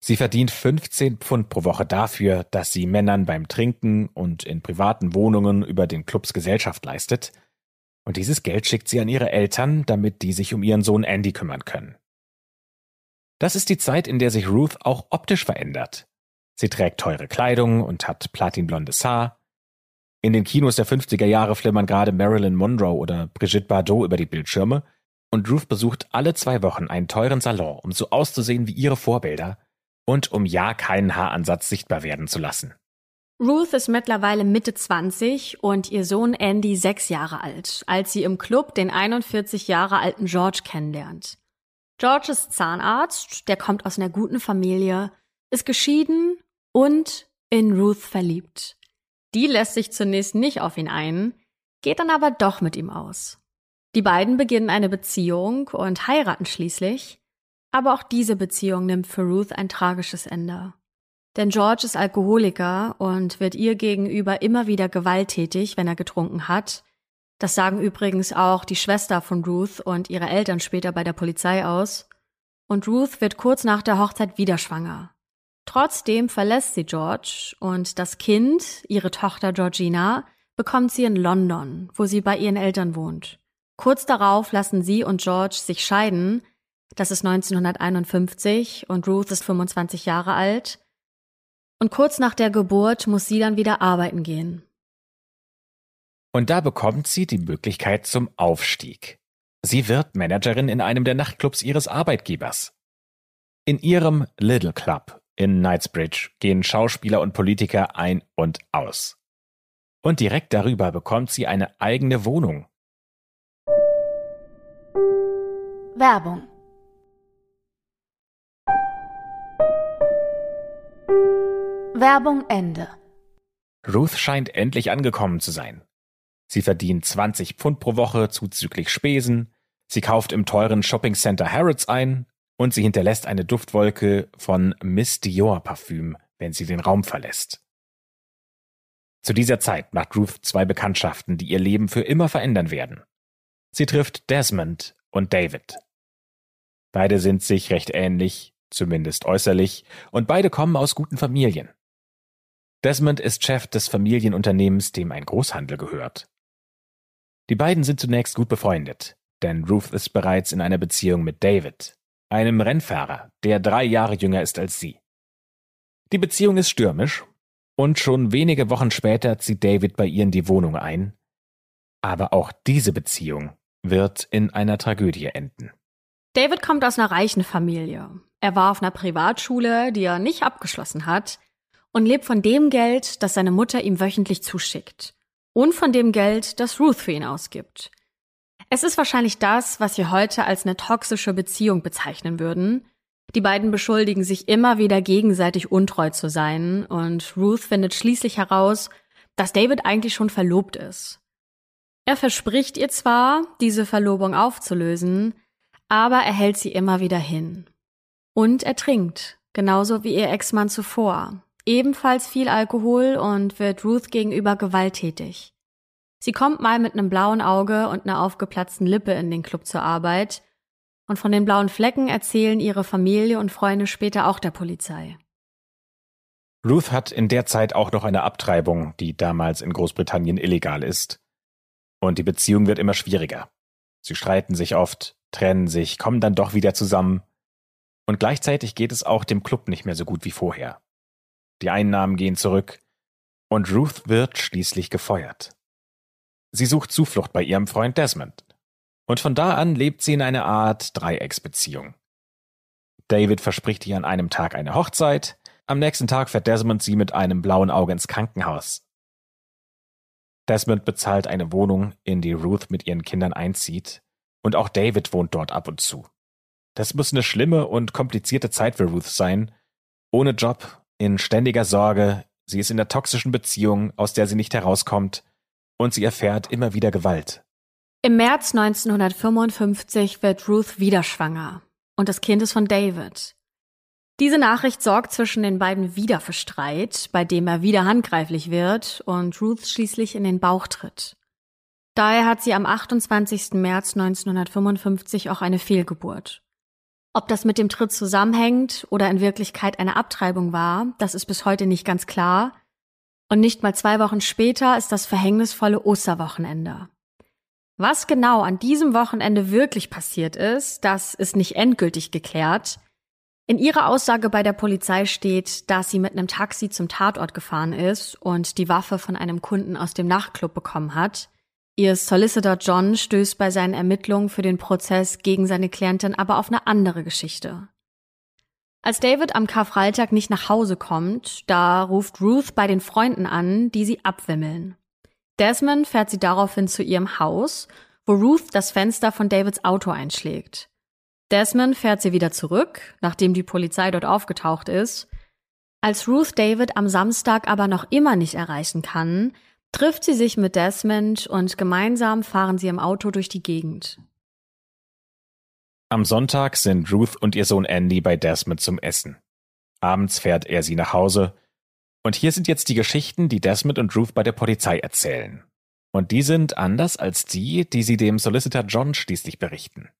Sie verdient 15 Pfund pro Woche dafür, dass sie Männern beim Trinken und in privaten Wohnungen über den Clubs Gesellschaft leistet. Und dieses Geld schickt sie an ihre Eltern, damit die sich um ihren Sohn Andy kümmern können. Das ist die Zeit, in der sich Ruth auch optisch verändert. Sie trägt teure Kleidung und hat platinblondes Haar. In den Kinos der 50er Jahre flimmern gerade Marilyn Monroe oder Brigitte Bardot über die Bildschirme und Ruth besucht alle zwei Wochen einen teuren Salon, um so auszusehen wie ihre Vorbilder und um ja keinen Haaransatz sichtbar werden zu lassen. Ruth ist mittlerweile Mitte 20 und ihr Sohn Andy sechs Jahre alt, als sie im Club den 41 Jahre alten George kennenlernt. George ist Zahnarzt, der kommt aus einer guten Familie, ist geschieden und in Ruth verliebt. Die lässt sich zunächst nicht auf ihn ein, geht dann aber doch mit ihm aus. Die beiden beginnen eine Beziehung und heiraten schließlich, aber auch diese Beziehung nimmt für Ruth ein tragisches Ende. Denn George ist Alkoholiker und wird ihr gegenüber immer wieder gewalttätig, wenn er getrunken hat. Das sagen übrigens auch die Schwester von Ruth und ihre Eltern später bei der Polizei aus. Und Ruth wird kurz nach der Hochzeit wieder schwanger. Trotzdem verlässt sie George und das Kind, ihre Tochter Georgina, bekommt sie in London, wo sie bei ihren Eltern wohnt. Kurz darauf lassen sie und George sich scheiden, das ist 1951 und Ruth ist 25 Jahre alt. Und kurz nach der Geburt muss sie dann wieder arbeiten gehen. Und da bekommt sie die Möglichkeit zum Aufstieg. Sie wird Managerin in einem der Nachtclubs ihres Arbeitgebers. In ihrem Little Club in Knightsbridge gehen Schauspieler und Politiker ein und aus. Und direkt darüber bekommt sie eine eigene Wohnung. Werbung Ende. Ruth scheint endlich angekommen zu sein. Sie verdient 20 Pfund pro Woche zuzüglich Spesen, sie kauft im teuren Shoppingcenter Harrods ein und sie hinterlässt eine Duftwolke von Miss Dior Parfüm, wenn sie den Raum verlässt. Zu dieser Zeit macht Ruth zwei Bekanntschaften, die ihr Leben für immer verändern werden. Sie trifft Desmond und David. Beide sind sich recht ähnlich, zumindest äußerlich, und beide kommen aus guten Familien. Desmond ist Chef des Familienunternehmens, dem ein Großhandel gehört. Die beiden sind zunächst gut befreundet, denn Ruth ist bereits in einer Beziehung mit David, einem Rennfahrer, der drei Jahre jünger ist als sie. Die Beziehung ist stürmisch und schon wenige Wochen später zieht David bei ihr in die Wohnung ein. Aber auch diese Beziehung wird in einer Tragödie enden. David kommt aus einer reichen Familie. Er war auf einer Privatschule, die er nicht abgeschlossen hat, und lebt von dem Geld, das seine Mutter ihm wöchentlich zuschickt. Und von dem Geld, das Ruth für ihn ausgibt. Es ist wahrscheinlich das, was wir heute als eine toxische Beziehung bezeichnen würden. Die beiden beschuldigen sich immer wieder gegenseitig untreu zu sein und Ruth findet schließlich heraus, dass David eigentlich schon verlobt ist. Er verspricht ihr zwar, diese Verlobung aufzulösen, aber er hält sie immer wieder hin. Und er trinkt, genauso wie ihr Ex-Mann zuvor ebenfalls viel Alkohol und wird Ruth gegenüber gewalttätig. Sie kommt mal mit einem blauen Auge und einer aufgeplatzten Lippe in den Club zur Arbeit, und von den blauen Flecken erzählen ihre Familie und Freunde später auch der Polizei. Ruth hat in der Zeit auch noch eine Abtreibung, die damals in Großbritannien illegal ist. Und die Beziehung wird immer schwieriger. Sie streiten sich oft, trennen sich, kommen dann doch wieder zusammen. Und gleichzeitig geht es auch dem Club nicht mehr so gut wie vorher. Die Einnahmen gehen zurück und Ruth wird schließlich gefeuert. Sie sucht Zuflucht bei ihrem Freund Desmond. Und von da an lebt sie in einer Art Dreiecksbeziehung. David verspricht ihr an einem Tag eine Hochzeit, am nächsten Tag fährt Desmond sie mit einem blauen Auge ins Krankenhaus. Desmond bezahlt eine Wohnung, in die Ruth mit ihren Kindern einzieht, und auch David wohnt dort ab und zu. Das muss eine schlimme und komplizierte Zeit für Ruth sein, ohne Job, in ständiger Sorge, sie ist in der toxischen Beziehung, aus der sie nicht herauskommt, und sie erfährt immer wieder Gewalt. Im März 1955 wird Ruth wieder schwanger und das Kind ist von David. Diese Nachricht sorgt zwischen den beiden wieder für Streit, bei dem er wieder handgreiflich wird und Ruth schließlich in den Bauch tritt. Daher hat sie am 28. März 1955 auch eine Fehlgeburt. Ob das mit dem Tritt zusammenhängt oder in Wirklichkeit eine Abtreibung war, das ist bis heute nicht ganz klar. Und nicht mal zwei Wochen später ist das verhängnisvolle Osterwochenende. Was genau an diesem Wochenende wirklich passiert ist, das ist nicht endgültig geklärt. In ihrer Aussage bei der Polizei steht, dass sie mit einem Taxi zum Tatort gefahren ist und die Waffe von einem Kunden aus dem Nachtclub bekommen hat. Ihr Solicitor John stößt bei seinen Ermittlungen für den Prozess gegen seine Klientin aber auf eine andere Geschichte. Als David am Karfreitag nicht nach Hause kommt, da ruft Ruth bei den Freunden an, die sie abwimmeln. Desmond fährt sie daraufhin zu ihrem Haus, wo Ruth das Fenster von Davids Auto einschlägt. Desmond fährt sie wieder zurück, nachdem die Polizei dort aufgetaucht ist. Als Ruth David am Samstag aber noch immer nicht erreichen kann, trifft sie sich mit Desmond und gemeinsam fahren sie im Auto durch die Gegend. Am Sonntag sind Ruth und ihr Sohn Andy bei Desmond zum Essen. Abends fährt er sie nach Hause. Und hier sind jetzt die Geschichten, die Desmond und Ruth bei der Polizei erzählen. Und die sind anders als die, die sie dem Solicitor John schließlich berichten.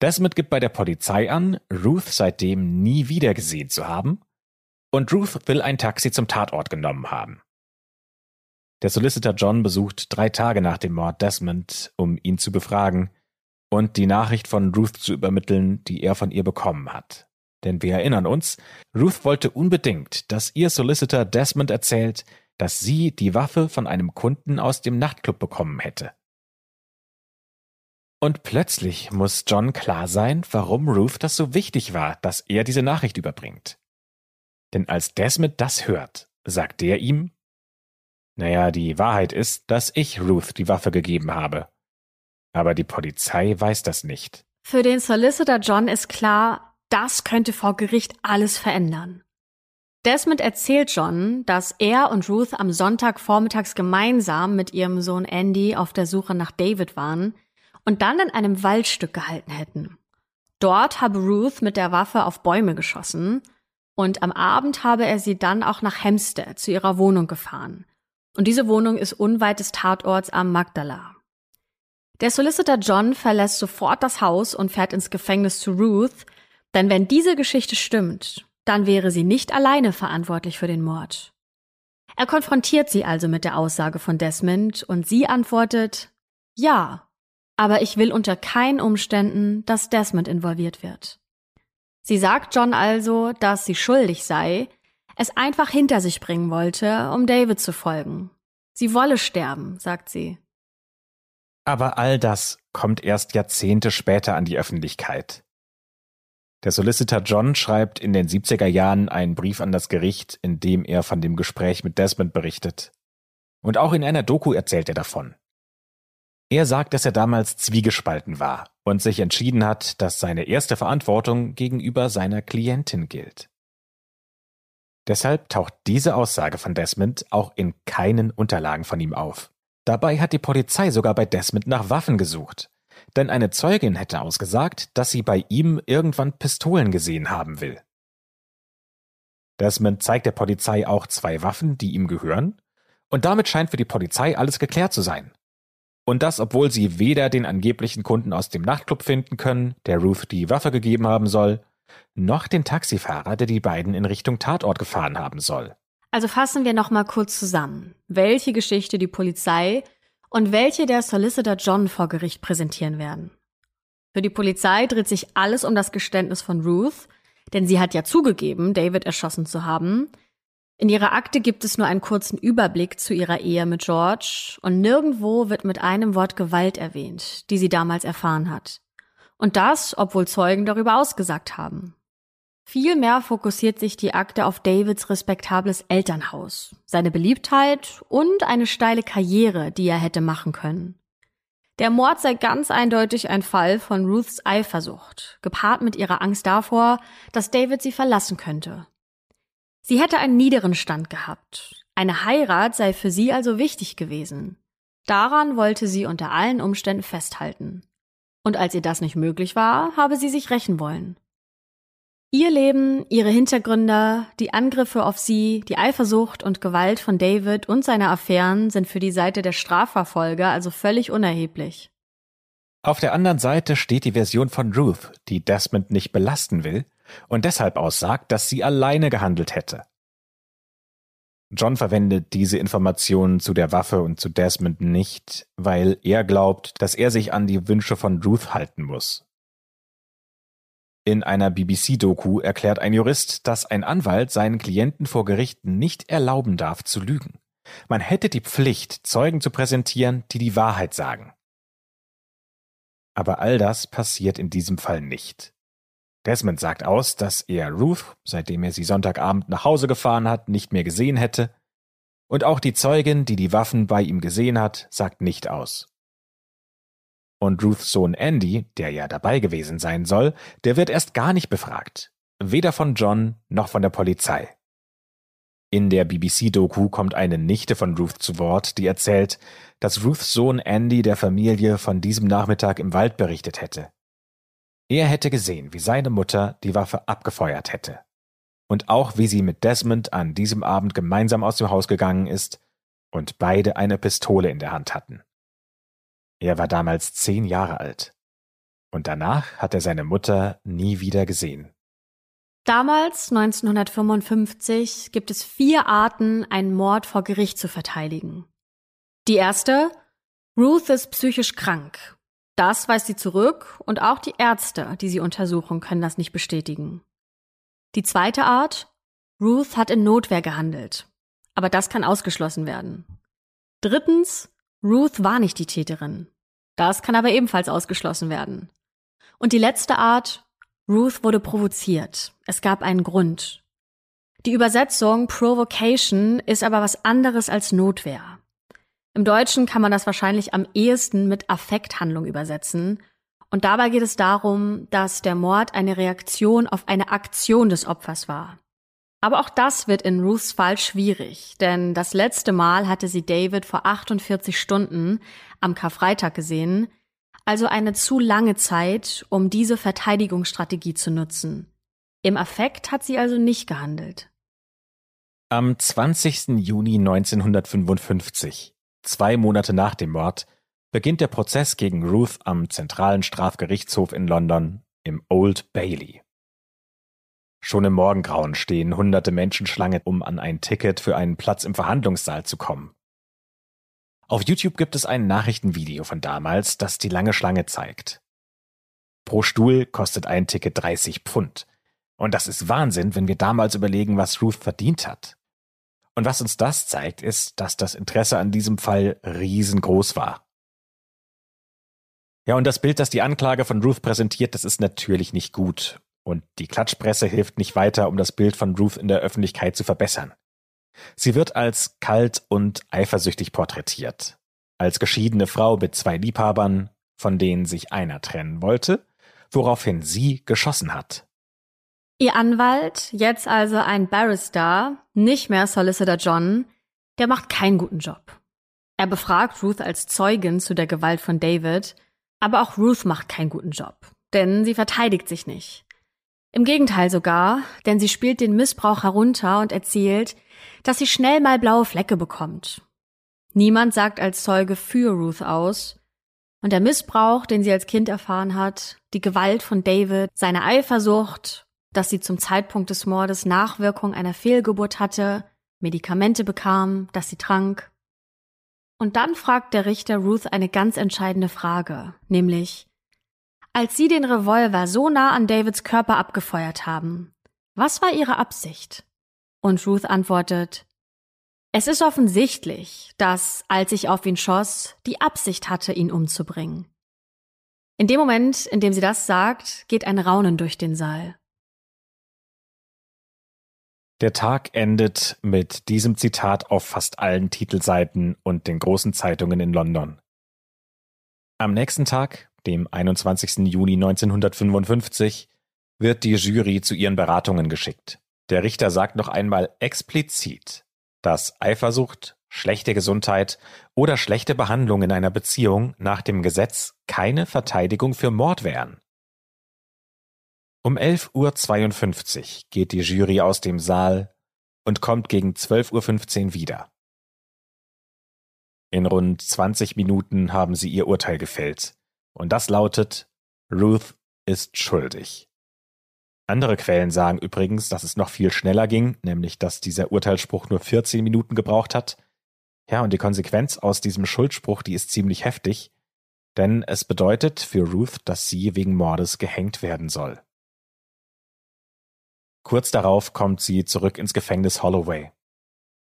Desmond gibt bei der Polizei an, Ruth seitdem nie wieder gesehen zu haben, und Ruth will ein Taxi zum Tatort genommen haben. Der Solicitor John besucht drei Tage nach dem Mord Desmond, um ihn zu befragen und die Nachricht von Ruth zu übermitteln, die er von ihr bekommen hat. Denn wir erinnern uns, Ruth wollte unbedingt, dass ihr Solicitor Desmond erzählt, dass sie die Waffe von einem Kunden aus dem Nachtclub bekommen hätte. Und plötzlich muss John klar sein, warum Ruth das so wichtig war, dass er diese Nachricht überbringt. Denn als Desmond das hört, sagt er ihm, naja, die Wahrheit ist, dass ich Ruth die Waffe gegeben habe. Aber die Polizei weiß das nicht. Für den Solicitor John ist klar, das könnte vor Gericht alles verändern. Desmond erzählt John, dass er und Ruth am Sonntag vormittags gemeinsam mit ihrem Sohn Andy auf der Suche nach David waren und dann in einem Waldstück gehalten hätten. Dort habe Ruth mit der Waffe auf Bäume geschossen und am Abend habe er sie dann auch nach Hempstead zu ihrer Wohnung gefahren. Und diese Wohnung ist unweit des Tatorts am Magdala. Der Solicitor John verlässt sofort das Haus und fährt ins Gefängnis zu Ruth, denn wenn diese Geschichte stimmt, dann wäre sie nicht alleine verantwortlich für den Mord. Er konfrontiert sie also mit der Aussage von Desmond und sie antwortet, ja, aber ich will unter keinen Umständen, dass Desmond involviert wird. Sie sagt John also, dass sie schuldig sei, es einfach hinter sich bringen wollte, um David zu folgen. Sie wolle sterben, sagt sie. Aber all das kommt erst Jahrzehnte später an die Öffentlichkeit. Der Solicitor John schreibt in den 70er Jahren einen Brief an das Gericht, in dem er von dem Gespräch mit Desmond berichtet. Und auch in einer Doku erzählt er davon. Er sagt, dass er damals zwiegespalten war und sich entschieden hat, dass seine erste Verantwortung gegenüber seiner Klientin gilt. Deshalb taucht diese Aussage von Desmond auch in keinen Unterlagen von ihm auf. Dabei hat die Polizei sogar bei Desmond nach Waffen gesucht denn eine Zeugin hätte ausgesagt, dass sie bei ihm irgendwann Pistolen gesehen haben will. Desmond zeigt der Polizei auch zwei Waffen, die ihm gehören, und damit scheint für die Polizei alles geklärt zu sein. Und das, obwohl sie weder den angeblichen Kunden aus dem Nachtclub finden können, der Ruth die Waffe gegeben haben soll, noch den Taxifahrer, der die beiden in Richtung Tatort gefahren haben soll. Also fassen wir noch mal kurz zusammen, welche Geschichte die Polizei und welche der Solicitor John vor Gericht präsentieren werden. Für die Polizei dreht sich alles um das Geständnis von Ruth, denn sie hat ja zugegeben, David erschossen zu haben. In ihrer Akte gibt es nur einen kurzen Überblick zu ihrer Ehe mit George und nirgendwo wird mit einem Wort Gewalt erwähnt, die sie damals erfahren hat. Und das, obwohl Zeugen darüber ausgesagt haben. Vielmehr fokussiert sich die Akte auf Davids respektables Elternhaus, seine Beliebtheit und eine steile Karriere, die er hätte machen können. Der Mord sei ganz eindeutig ein Fall von Ruths Eifersucht, gepaart mit ihrer Angst davor, dass David sie verlassen könnte. Sie hätte einen niederen Stand gehabt. Eine Heirat sei für sie also wichtig gewesen. Daran wollte sie unter allen Umständen festhalten. Und als ihr das nicht möglich war, habe sie sich rächen wollen. Ihr Leben, ihre Hintergründe, die Angriffe auf sie, die Eifersucht und Gewalt von David und seine Affären sind für die Seite der Strafverfolger also völlig unerheblich. Auf der anderen Seite steht die Version von Ruth, die Desmond nicht belasten will und deshalb aussagt, dass sie alleine gehandelt hätte. John verwendet diese Informationen zu der Waffe und zu Desmond nicht, weil er glaubt, dass er sich an die Wünsche von Ruth halten muss. In einer BBC-Doku erklärt ein Jurist, dass ein Anwalt seinen Klienten vor Gericht nicht erlauben darf zu lügen. Man hätte die Pflicht, Zeugen zu präsentieren, die die Wahrheit sagen. Aber all das passiert in diesem Fall nicht. Desmond sagt aus, dass er Ruth, seitdem er sie Sonntagabend nach Hause gefahren hat, nicht mehr gesehen hätte. Und auch die Zeugin, die die Waffen bei ihm gesehen hat, sagt nicht aus. Und Ruths Sohn Andy, der ja dabei gewesen sein soll, der wird erst gar nicht befragt. Weder von John noch von der Polizei. In der BBC-Doku kommt eine Nichte von Ruth zu Wort, die erzählt, dass Ruths Sohn Andy der Familie von diesem Nachmittag im Wald berichtet hätte. Er hätte gesehen, wie seine Mutter die Waffe abgefeuert hätte. Und auch wie sie mit Desmond an diesem Abend gemeinsam aus dem Haus gegangen ist und beide eine Pistole in der Hand hatten. Er war damals zehn Jahre alt. Und danach hat er seine Mutter nie wieder gesehen. Damals, 1955, gibt es vier Arten, einen Mord vor Gericht zu verteidigen. Die erste, Ruth ist psychisch krank. Das weist sie zurück und auch die Ärzte, die sie untersuchen, können das nicht bestätigen. Die zweite Art, Ruth hat in Notwehr gehandelt. Aber das kann ausgeschlossen werden. Drittens, Ruth war nicht die Täterin. Das kann aber ebenfalls ausgeschlossen werden. Und die letzte Art, Ruth wurde provoziert. Es gab einen Grund. Die Übersetzung Provocation ist aber was anderes als Notwehr. Im Deutschen kann man das wahrscheinlich am ehesten mit Affekthandlung übersetzen. Und dabei geht es darum, dass der Mord eine Reaktion auf eine Aktion des Opfers war. Aber auch das wird in Ruths Fall schwierig, denn das letzte Mal hatte sie David vor 48 Stunden am Karfreitag gesehen, also eine zu lange Zeit, um diese Verteidigungsstrategie zu nutzen. Im Affekt hat sie also nicht gehandelt. Am 20. Juni 1955, zwei Monate nach dem Mord, beginnt der Prozess gegen Ruth am zentralen Strafgerichtshof in London im Old Bailey. Schon im Morgengrauen stehen hunderte Menschen Schlange, um an ein Ticket für einen Platz im Verhandlungssaal zu kommen. Auf YouTube gibt es ein Nachrichtenvideo von damals, das die lange Schlange zeigt. Pro Stuhl kostet ein Ticket 30 Pfund. Und das ist Wahnsinn, wenn wir damals überlegen, was Ruth verdient hat. Und was uns das zeigt, ist, dass das Interesse an diesem Fall riesengroß war. Ja, und das Bild, das die Anklage von Ruth präsentiert, das ist natürlich nicht gut und die Klatschpresse hilft nicht weiter, um das Bild von Ruth in der Öffentlichkeit zu verbessern. Sie wird als kalt und eifersüchtig porträtiert. Als geschiedene Frau mit zwei Liebhabern, von denen sich einer trennen wollte, woraufhin sie geschossen hat. Ihr Anwalt, jetzt also ein Barrister, nicht mehr Solicitor John, der macht keinen guten Job. Er befragt Ruth als Zeugin zu der Gewalt von David, aber auch Ruth macht keinen guten Job, denn sie verteidigt sich nicht. Im Gegenteil sogar, denn sie spielt den Missbrauch herunter und erzählt, dass sie schnell mal blaue Flecke bekommt. Niemand sagt als Zeuge für Ruth aus. Und der Missbrauch, den sie als Kind erfahren hat, die Gewalt von David, seine Eifersucht, dass sie zum Zeitpunkt des Mordes Nachwirkung einer Fehlgeburt hatte, Medikamente bekam, dass sie trank. Und dann fragt der Richter Ruth eine ganz entscheidende Frage, nämlich, als Sie den Revolver so nah an Davids Körper abgefeuert haben, was war Ihre Absicht? Und Ruth antwortet, es ist offensichtlich, dass, als ich auf ihn schoss, die Absicht hatte, ihn umzubringen. In dem Moment, in dem sie das sagt, geht ein Raunen durch den Saal. Der Tag endet mit diesem Zitat auf fast allen Titelseiten und den großen Zeitungen in London. Am nächsten Tag dem 21. Juni 1955, wird die Jury zu ihren Beratungen geschickt. Der Richter sagt noch einmal explizit, dass Eifersucht, schlechte Gesundheit oder schlechte Behandlung in einer Beziehung nach dem Gesetz keine Verteidigung für Mord wären. Um 11.52 Uhr geht die Jury aus dem Saal und kommt gegen 12.15 Uhr wieder. In rund 20 Minuten haben sie ihr Urteil gefällt. Und das lautet, Ruth ist schuldig. Andere Quellen sagen übrigens, dass es noch viel schneller ging, nämlich dass dieser Urteilsspruch nur 14 Minuten gebraucht hat. Ja, und die Konsequenz aus diesem Schuldspruch, die ist ziemlich heftig, denn es bedeutet für Ruth, dass sie wegen Mordes gehängt werden soll. Kurz darauf kommt sie zurück ins Gefängnis Holloway.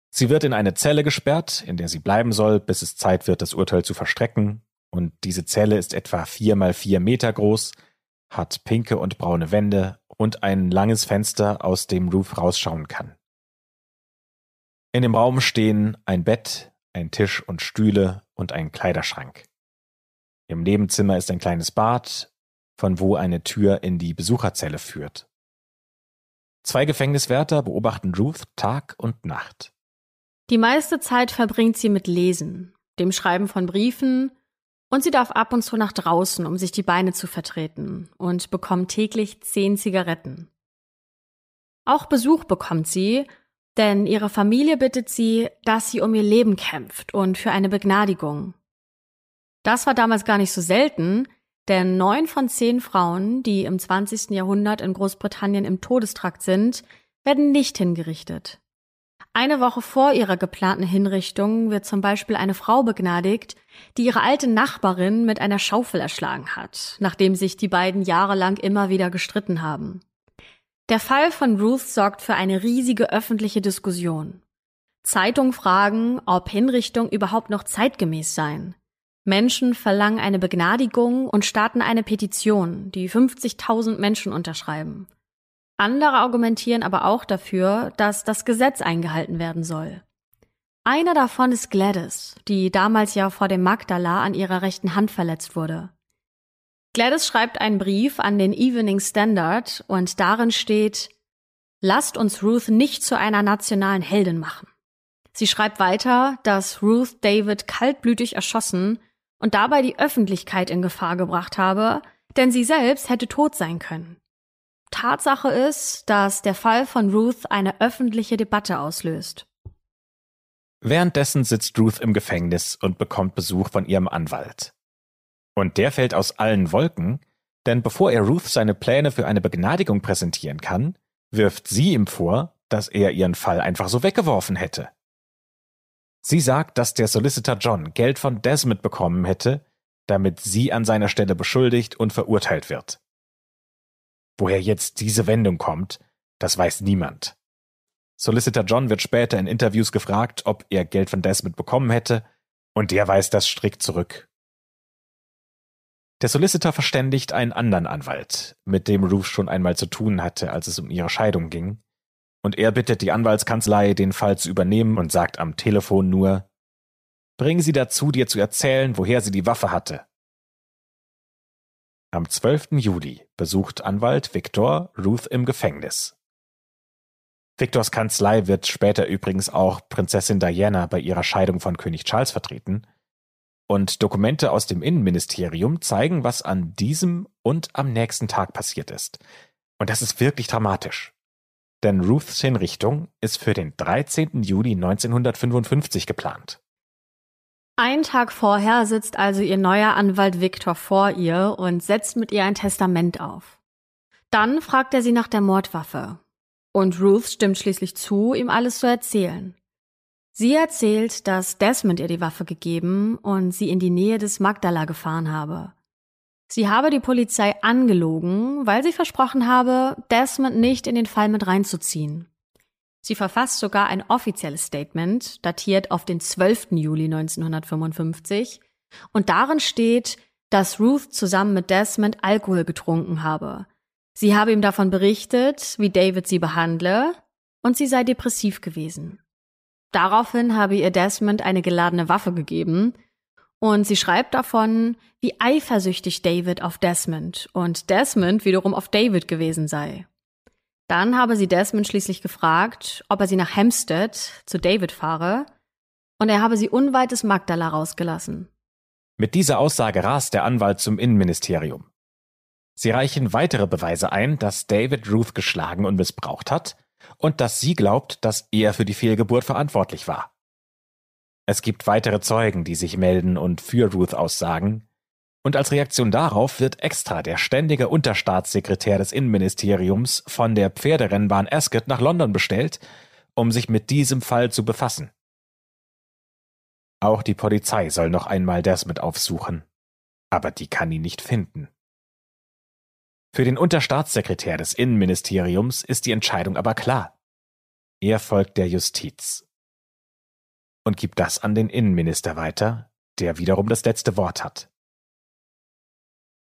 Sie wird in eine Zelle gesperrt, in der sie bleiben soll, bis es Zeit wird, das Urteil zu verstrecken, und diese Zelle ist etwa vier mal vier Meter groß, hat pinke und braune Wände und ein langes Fenster, aus dem Ruth rausschauen kann. In dem Raum stehen ein Bett, ein Tisch und Stühle und ein Kleiderschrank. Im Nebenzimmer ist ein kleines Bad, von wo eine Tür in die Besucherzelle führt. Zwei Gefängniswärter beobachten Ruth Tag und Nacht. Die meiste Zeit verbringt sie mit Lesen, dem Schreiben von Briefen und sie darf ab und zu nach draußen, um sich die Beine zu vertreten und bekommt täglich zehn Zigaretten. Auch Besuch bekommt sie, denn ihre Familie bittet sie, dass sie um ihr Leben kämpft und für eine Begnadigung. Das war damals gar nicht so selten, denn neun von zehn Frauen, die im 20. Jahrhundert in Großbritannien im Todestrakt sind, werden nicht hingerichtet. Eine Woche vor ihrer geplanten Hinrichtung wird zum Beispiel eine Frau begnadigt, die ihre alte Nachbarin mit einer Schaufel erschlagen hat, nachdem sich die beiden jahrelang immer wieder gestritten haben. Der Fall von Ruth sorgt für eine riesige öffentliche Diskussion. Zeitungen fragen, ob Hinrichtung überhaupt noch zeitgemäß seien. Menschen verlangen eine Begnadigung und starten eine Petition, die 50.000 Menschen unterschreiben. Andere argumentieren aber auch dafür, dass das Gesetz eingehalten werden soll. Einer davon ist Gladys, die damals ja vor dem Magdala an ihrer rechten Hand verletzt wurde. Gladys schreibt einen Brief an den Evening Standard und darin steht lasst uns Ruth nicht zu einer nationalen Heldin machen. Sie schreibt weiter, dass Ruth David kaltblütig erschossen und dabei die Öffentlichkeit in Gefahr gebracht habe, denn sie selbst hätte tot sein können. Tatsache ist, dass der Fall von Ruth eine öffentliche Debatte auslöst. Währenddessen sitzt Ruth im Gefängnis und bekommt Besuch von ihrem Anwalt. Und der fällt aus allen Wolken, denn bevor er Ruth seine Pläne für eine Begnadigung präsentieren kann, wirft sie ihm vor, dass er ihren Fall einfach so weggeworfen hätte. Sie sagt, dass der Solicitor John Geld von Desmond bekommen hätte, damit sie an seiner Stelle beschuldigt und verurteilt wird. Woher jetzt diese Wendung kommt, das weiß niemand. Solicitor John wird später in Interviews gefragt, ob er Geld von Desmond bekommen hätte, und der weist das strikt zurück. Der Solicitor verständigt einen anderen Anwalt, mit dem Ruth schon einmal zu tun hatte, als es um ihre Scheidung ging, und er bittet die Anwaltskanzlei, den Fall zu übernehmen und sagt am Telefon nur Bring sie dazu, dir zu erzählen, woher sie die Waffe hatte. Am 12. Juli besucht Anwalt Victor Ruth im Gefängnis. Victors Kanzlei wird später übrigens auch Prinzessin Diana bei ihrer Scheidung von König Charles vertreten. Und Dokumente aus dem Innenministerium zeigen, was an diesem und am nächsten Tag passiert ist. Und das ist wirklich dramatisch. Denn Ruths Hinrichtung ist für den 13. Juli 1955 geplant. Ein Tag vorher sitzt also ihr neuer Anwalt Victor vor ihr und setzt mit ihr ein Testament auf. Dann fragt er sie nach der Mordwaffe. Und Ruth stimmt schließlich zu, ihm alles zu erzählen. Sie erzählt, dass Desmond ihr die Waffe gegeben und sie in die Nähe des Magdala gefahren habe. Sie habe die Polizei angelogen, weil sie versprochen habe, Desmond nicht in den Fall mit reinzuziehen. Sie verfasst sogar ein offizielles Statement, datiert auf den 12. Juli 1955, und darin steht, dass Ruth zusammen mit Desmond Alkohol getrunken habe. Sie habe ihm davon berichtet, wie David sie behandle, und sie sei depressiv gewesen. Daraufhin habe ihr Desmond eine geladene Waffe gegeben, und sie schreibt davon, wie eifersüchtig David auf Desmond und Desmond wiederum auf David gewesen sei. Dann habe sie Desmond schließlich gefragt, ob er sie nach Hampstead zu David fahre, und er habe sie unweit des Magdala rausgelassen. Mit dieser Aussage rast der Anwalt zum Innenministerium. Sie reichen weitere Beweise ein, dass David Ruth geschlagen und missbraucht hat und dass sie glaubt, dass er für die Fehlgeburt verantwortlich war. Es gibt weitere Zeugen, die sich melden und für Ruth aussagen, und als Reaktion darauf wird extra der ständige Unterstaatssekretär des Innenministeriums von der Pferderennbahn Ascot nach London bestellt, um sich mit diesem Fall zu befassen. Auch die Polizei soll noch einmal Desmond aufsuchen, aber die kann ihn nicht finden. Für den Unterstaatssekretär des Innenministeriums ist die Entscheidung aber klar. Er folgt der Justiz und gibt das an den Innenminister weiter, der wiederum das letzte Wort hat.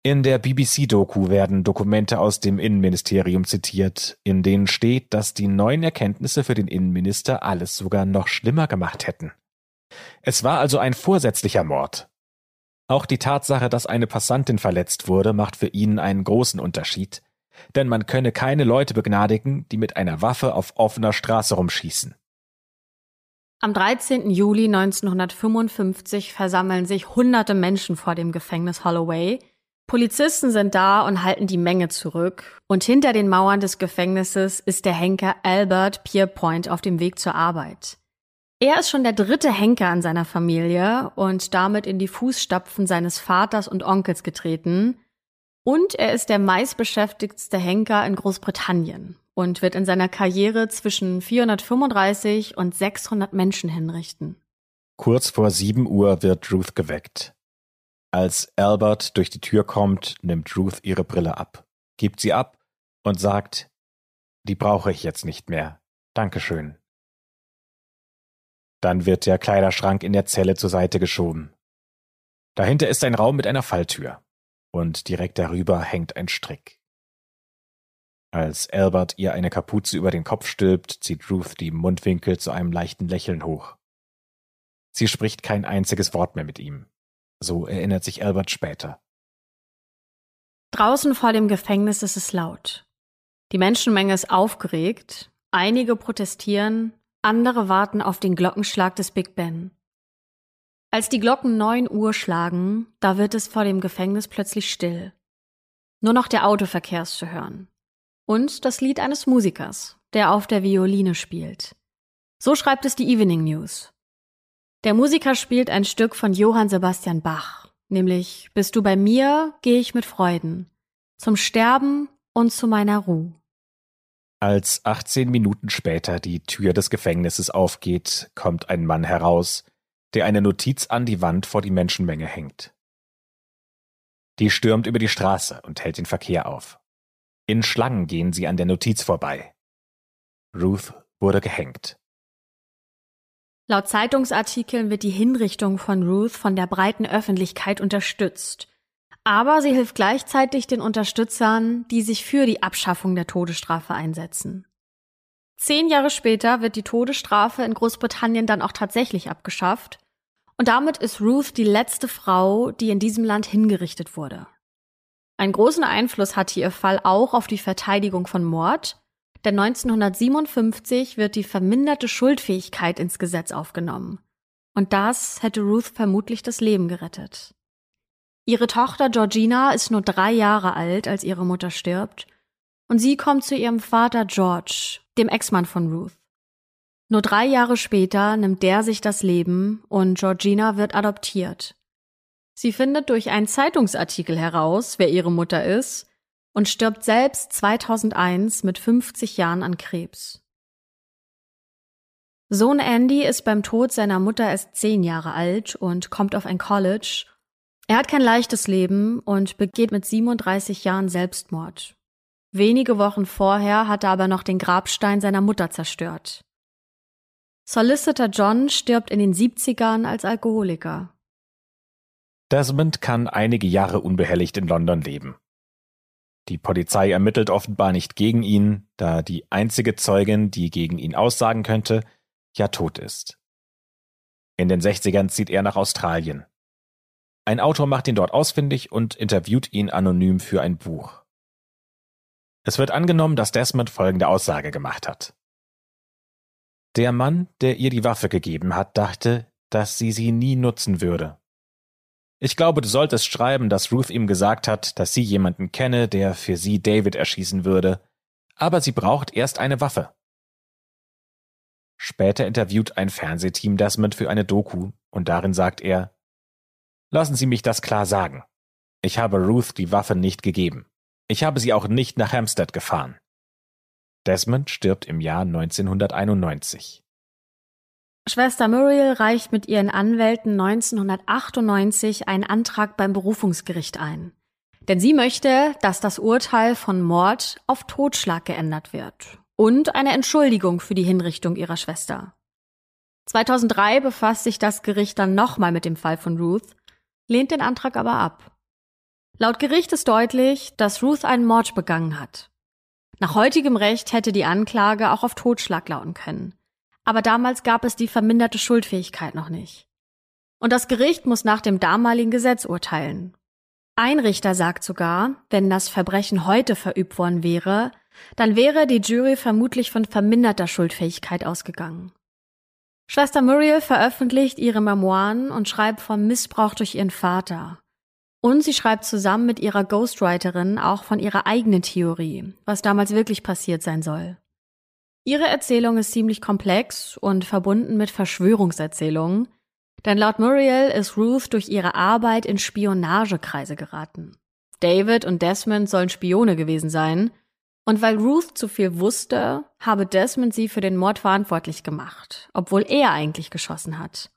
In der BBC-Doku werden Dokumente aus dem Innenministerium zitiert, in denen steht, dass die neuen Erkenntnisse für den Innenminister alles sogar noch schlimmer gemacht hätten. Es war also ein vorsätzlicher Mord. Auch die Tatsache, dass eine Passantin verletzt wurde, macht für ihn einen großen Unterschied, denn man könne keine Leute begnadigen, die mit einer Waffe auf offener Straße rumschießen. Am 13. Juli 1955 versammeln sich hunderte Menschen vor dem Gefängnis Holloway, Polizisten sind da und halten die Menge zurück. Und hinter den Mauern des Gefängnisses ist der Henker Albert Pierpoint auf dem Weg zur Arbeit. Er ist schon der dritte Henker an seiner Familie und damit in die Fußstapfen seines Vaters und Onkels getreten. Und er ist der meistbeschäftigtste Henker in Großbritannien und wird in seiner Karriere zwischen 435 und 600 Menschen hinrichten. Kurz vor sieben Uhr wird Ruth geweckt. Als Albert durch die Tür kommt, nimmt Ruth ihre Brille ab, gibt sie ab und sagt, die brauche ich jetzt nicht mehr. Dankeschön. Dann wird der Kleiderschrank in der Zelle zur Seite geschoben. Dahinter ist ein Raum mit einer Falltür und direkt darüber hängt ein Strick. Als Albert ihr eine Kapuze über den Kopf stülpt, zieht Ruth die Mundwinkel zu einem leichten Lächeln hoch. Sie spricht kein einziges Wort mehr mit ihm. So erinnert sich Albert später. Draußen vor dem Gefängnis ist es laut. Die Menschenmenge ist aufgeregt, einige protestieren, andere warten auf den Glockenschlag des Big Ben. Als die Glocken neun Uhr schlagen, da wird es vor dem Gefängnis plötzlich still. Nur noch der Autoverkehr ist zu hören. Und das Lied eines Musikers, der auf der Violine spielt. So schreibt es die Evening News. Der Musiker spielt ein Stück von Johann Sebastian Bach, nämlich Bist du bei mir, gehe ich mit Freuden, zum Sterben und zu meiner Ruhe. Als 18 Minuten später die Tür des Gefängnisses aufgeht, kommt ein Mann heraus, der eine Notiz an die Wand vor die Menschenmenge hängt. Die stürmt über die Straße und hält den Verkehr auf. In Schlangen gehen sie an der Notiz vorbei. Ruth wurde gehängt. Laut Zeitungsartikeln wird die Hinrichtung von Ruth von der breiten Öffentlichkeit unterstützt. Aber sie hilft gleichzeitig den Unterstützern, die sich für die Abschaffung der Todesstrafe einsetzen. Zehn Jahre später wird die Todesstrafe in Großbritannien dann auch tatsächlich abgeschafft. Und damit ist Ruth die letzte Frau, die in diesem Land hingerichtet wurde. Einen großen Einfluss hatte ihr Fall auch auf die Verteidigung von Mord, denn 1957 wird die verminderte Schuldfähigkeit ins Gesetz aufgenommen. Und das hätte Ruth vermutlich das Leben gerettet. Ihre Tochter Georgina ist nur drei Jahre alt, als ihre Mutter stirbt, und sie kommt zu ihrem Vater George, dem Ex-Mann von Ruth. Nur drei Jahre später nimmt der sich das Leben und Georgina wird adoptiert. Sie findet durch einen Zeitungsartikel heraus, wer ihre Mutter ist, und stirbt selbst 2001 mit 50 Jahren an Krebs. Sohn Andy ist beim Tod seiner Mutter erst zehn Jahre alt und kommt auf ein College. Er hat kein leichtes Leben und begeht mit 37 Jahren Selbstmord. Wenige Wochen vorher hat er aber noch den Grabstein seiner Mutter zerstört. Solicitor John stirbt in den 70ern als Alkoholiker. Desmond kann einige Jahre unbehelligt in London leben. Die Polizei ermittelt offenbar nicht gegen ihn, da die einzige Zeugin, die gegen ihn aussagen könnte, ja tot ist. In den 60ern zieht er nach Australien. Ein Autor macht ihn dort ausfindig und interviewt ihn anonym für ein Buch. Es wird angenommen, dass Desmond folgende Aussage gemacht hat. Der Mann, der ihr die Waffe gegeben hat, dachte, dass sie sie nie nutzen würde. Ich glaube, du solltest schreiben, dass Ruth ihm gesagt hat, dass sie jemanden kenne, der für sie David erschießen würde, aber sie braucht erst eine Waffe. Später interviewt ein Fernsehteam Desmond für eine Doku und darin sagt er, Lassen Sie mich das klar sagen. Ich habe Ruth die Waffe nicht gegeben. Ich habe sie auch nicht nach Hampstead gefahren. Desmond stirbt im Jahr 1991. Schwester Muriel reicht mit ihren Anwälten 1998 einen Antrag beim Berufungsgericht ein. Denn sie möchte, dass das Urteil von Mord auf Totschlag geändert wird und eine Entschuldigung für die Hinrichtung ihrer Schwester. 2003 befasst sich das Gericht dann nochmal mit dem Fall von Ruth, lehnt den Antrag aber ab. Laut Gericht ist deutlich, dass Ruth einen Mord begangen hat. Nach heutigem Recht hätte die Anklage auch auf Totschlag lauten können aber damals gab es die verminderte Schuldfähigkeit noch nicht. Und das Gericht muss nach dem damaligen Gesetz urteilen. Ein Richter sagt sogar, wenn das Verbrechen heute verübt worden wäre, dann wäre die Jury vermutlich von verminderter Schuldfähigkeit ausgegangen. Schwester Muriel veröffentlicht ihre Memoiren und schreibt vom Missbrauch durch ihren Vater. Und sie schreibt zusammen mit ihrer Ghostwriterin auch von ihrer eigenen Theorie, was damals wirklich passiert sein soll. Ihre Erzählung ist ziemlich komplex und verbunden mit Verschwörungserzählungen, denn laut Muriel ist Ruth durch ihre Arbeit in Spionagekreise geraten. David und Desmond sollen Spione gewesen sein, und weil Ruth zu viel wusste, habe Desmond sie für den Mord verantwortlich gemacht, obwohl er eigentlich geschossen hat.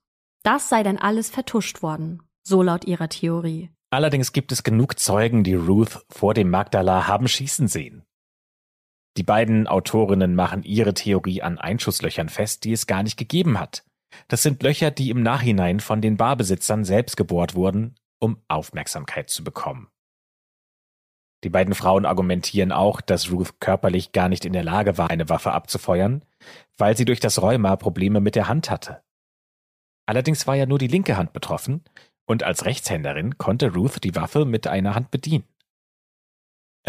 Das sei dann alles vertuscht worden, so laut ihrer Theorie. Allerdings gibt es genug Zeugen, die Ruth vor dem Magdala haben schießen sehen. Die beiden Autorinnen machen ihre Theorie an Einschusslöchern fest, die es gar nicht gegeben hat. Das sind Löcher, die im Nachhinein von den Barbesitzern selbst gebohrt wurden, um Aufmerksamkeit zu bekommen. Die beiden Frauen argumentieren auch, dass Ruth körperlich gar nicht in der Lage war, eine Waffe abzufeuern, weil sie durch das Rheuma Probleme mit der Hand hatte. Allerdings war ja nur die linke Hand betroffen, und als Rechtshänderin konnte Ruth die Waffe mit einer Hand bedienen.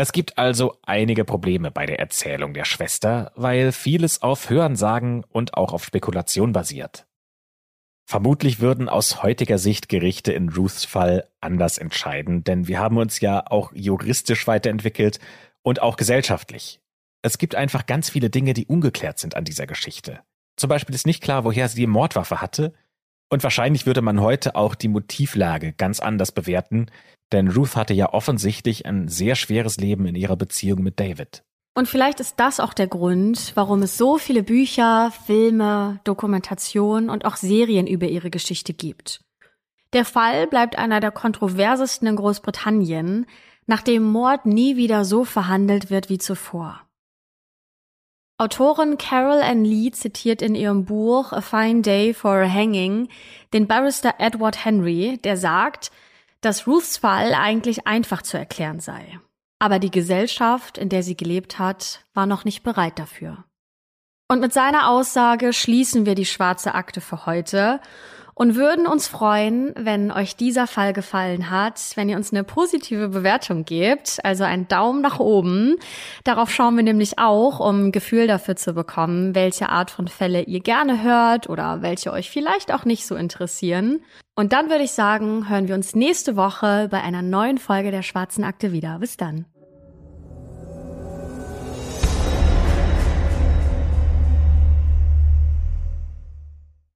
Es gibt also einige Probleme bei der Erzählung der Schwester, weil vieles auf Hörensagen und auch auf Spekulation basiert. Vermutlich würden aus heutiger Sicht Gerichte in Ruths Fall anders entscheiden, denn wir haben uns ja auch juristisch weiterentwickelt und auch gesellschaftlich. Es gibt einfach ganz viele Dinge, die ungeklärt sind an dieser Geschichte. Zum Beispiel ist nicht klar, woher sie die Mordwaffe hatte, und wahrscheinlich würde man heute auch die Motivlage ganz anders bewerten, denn Ruth hatte ja offensichtlich ein sehr schweres Leben in ihrer Beziehung mit David. Und vielleicht ist das auch der Grund, warum es so viele Bücher, Filme, Dokumentationen und auch Serien über ihre Geschichte gibt. Der Fall bleibt einer der kontroversesten in Großbritannien, nachdem Mord nie wieder so verhandelt wird wie zuvor. Autorin Carol Ann Lee zitiert in ihrem Buch A Fine Day for a Hanging den Barrister Edward Henry, der sagt, dass Ruths Fall eigentlich einfach zu erklären sei. Aber die Gesellschaft, in der sie gelebt hat, war noch nicht bereit dafür. Und mit seiner Aussage schließen wir die schwarze Akte für heute und würden uns freuen, wenn euch dieser Fall gefallen hat, wenn ihr uns eine positive Bewertung gebt, also einen Daumen nach oben. Darauf schauen wir nämlich auch, um ein Gefühl dafür zu bekommen, welche Art von Fälle ihr gerne hört oder welche euch vielleicht auch nicht so interessieren. Und dann würde ich sagen, hören wir uns nächste Woche bei einer neuen Folge der Schwarzen Akte wieder. Bis dann.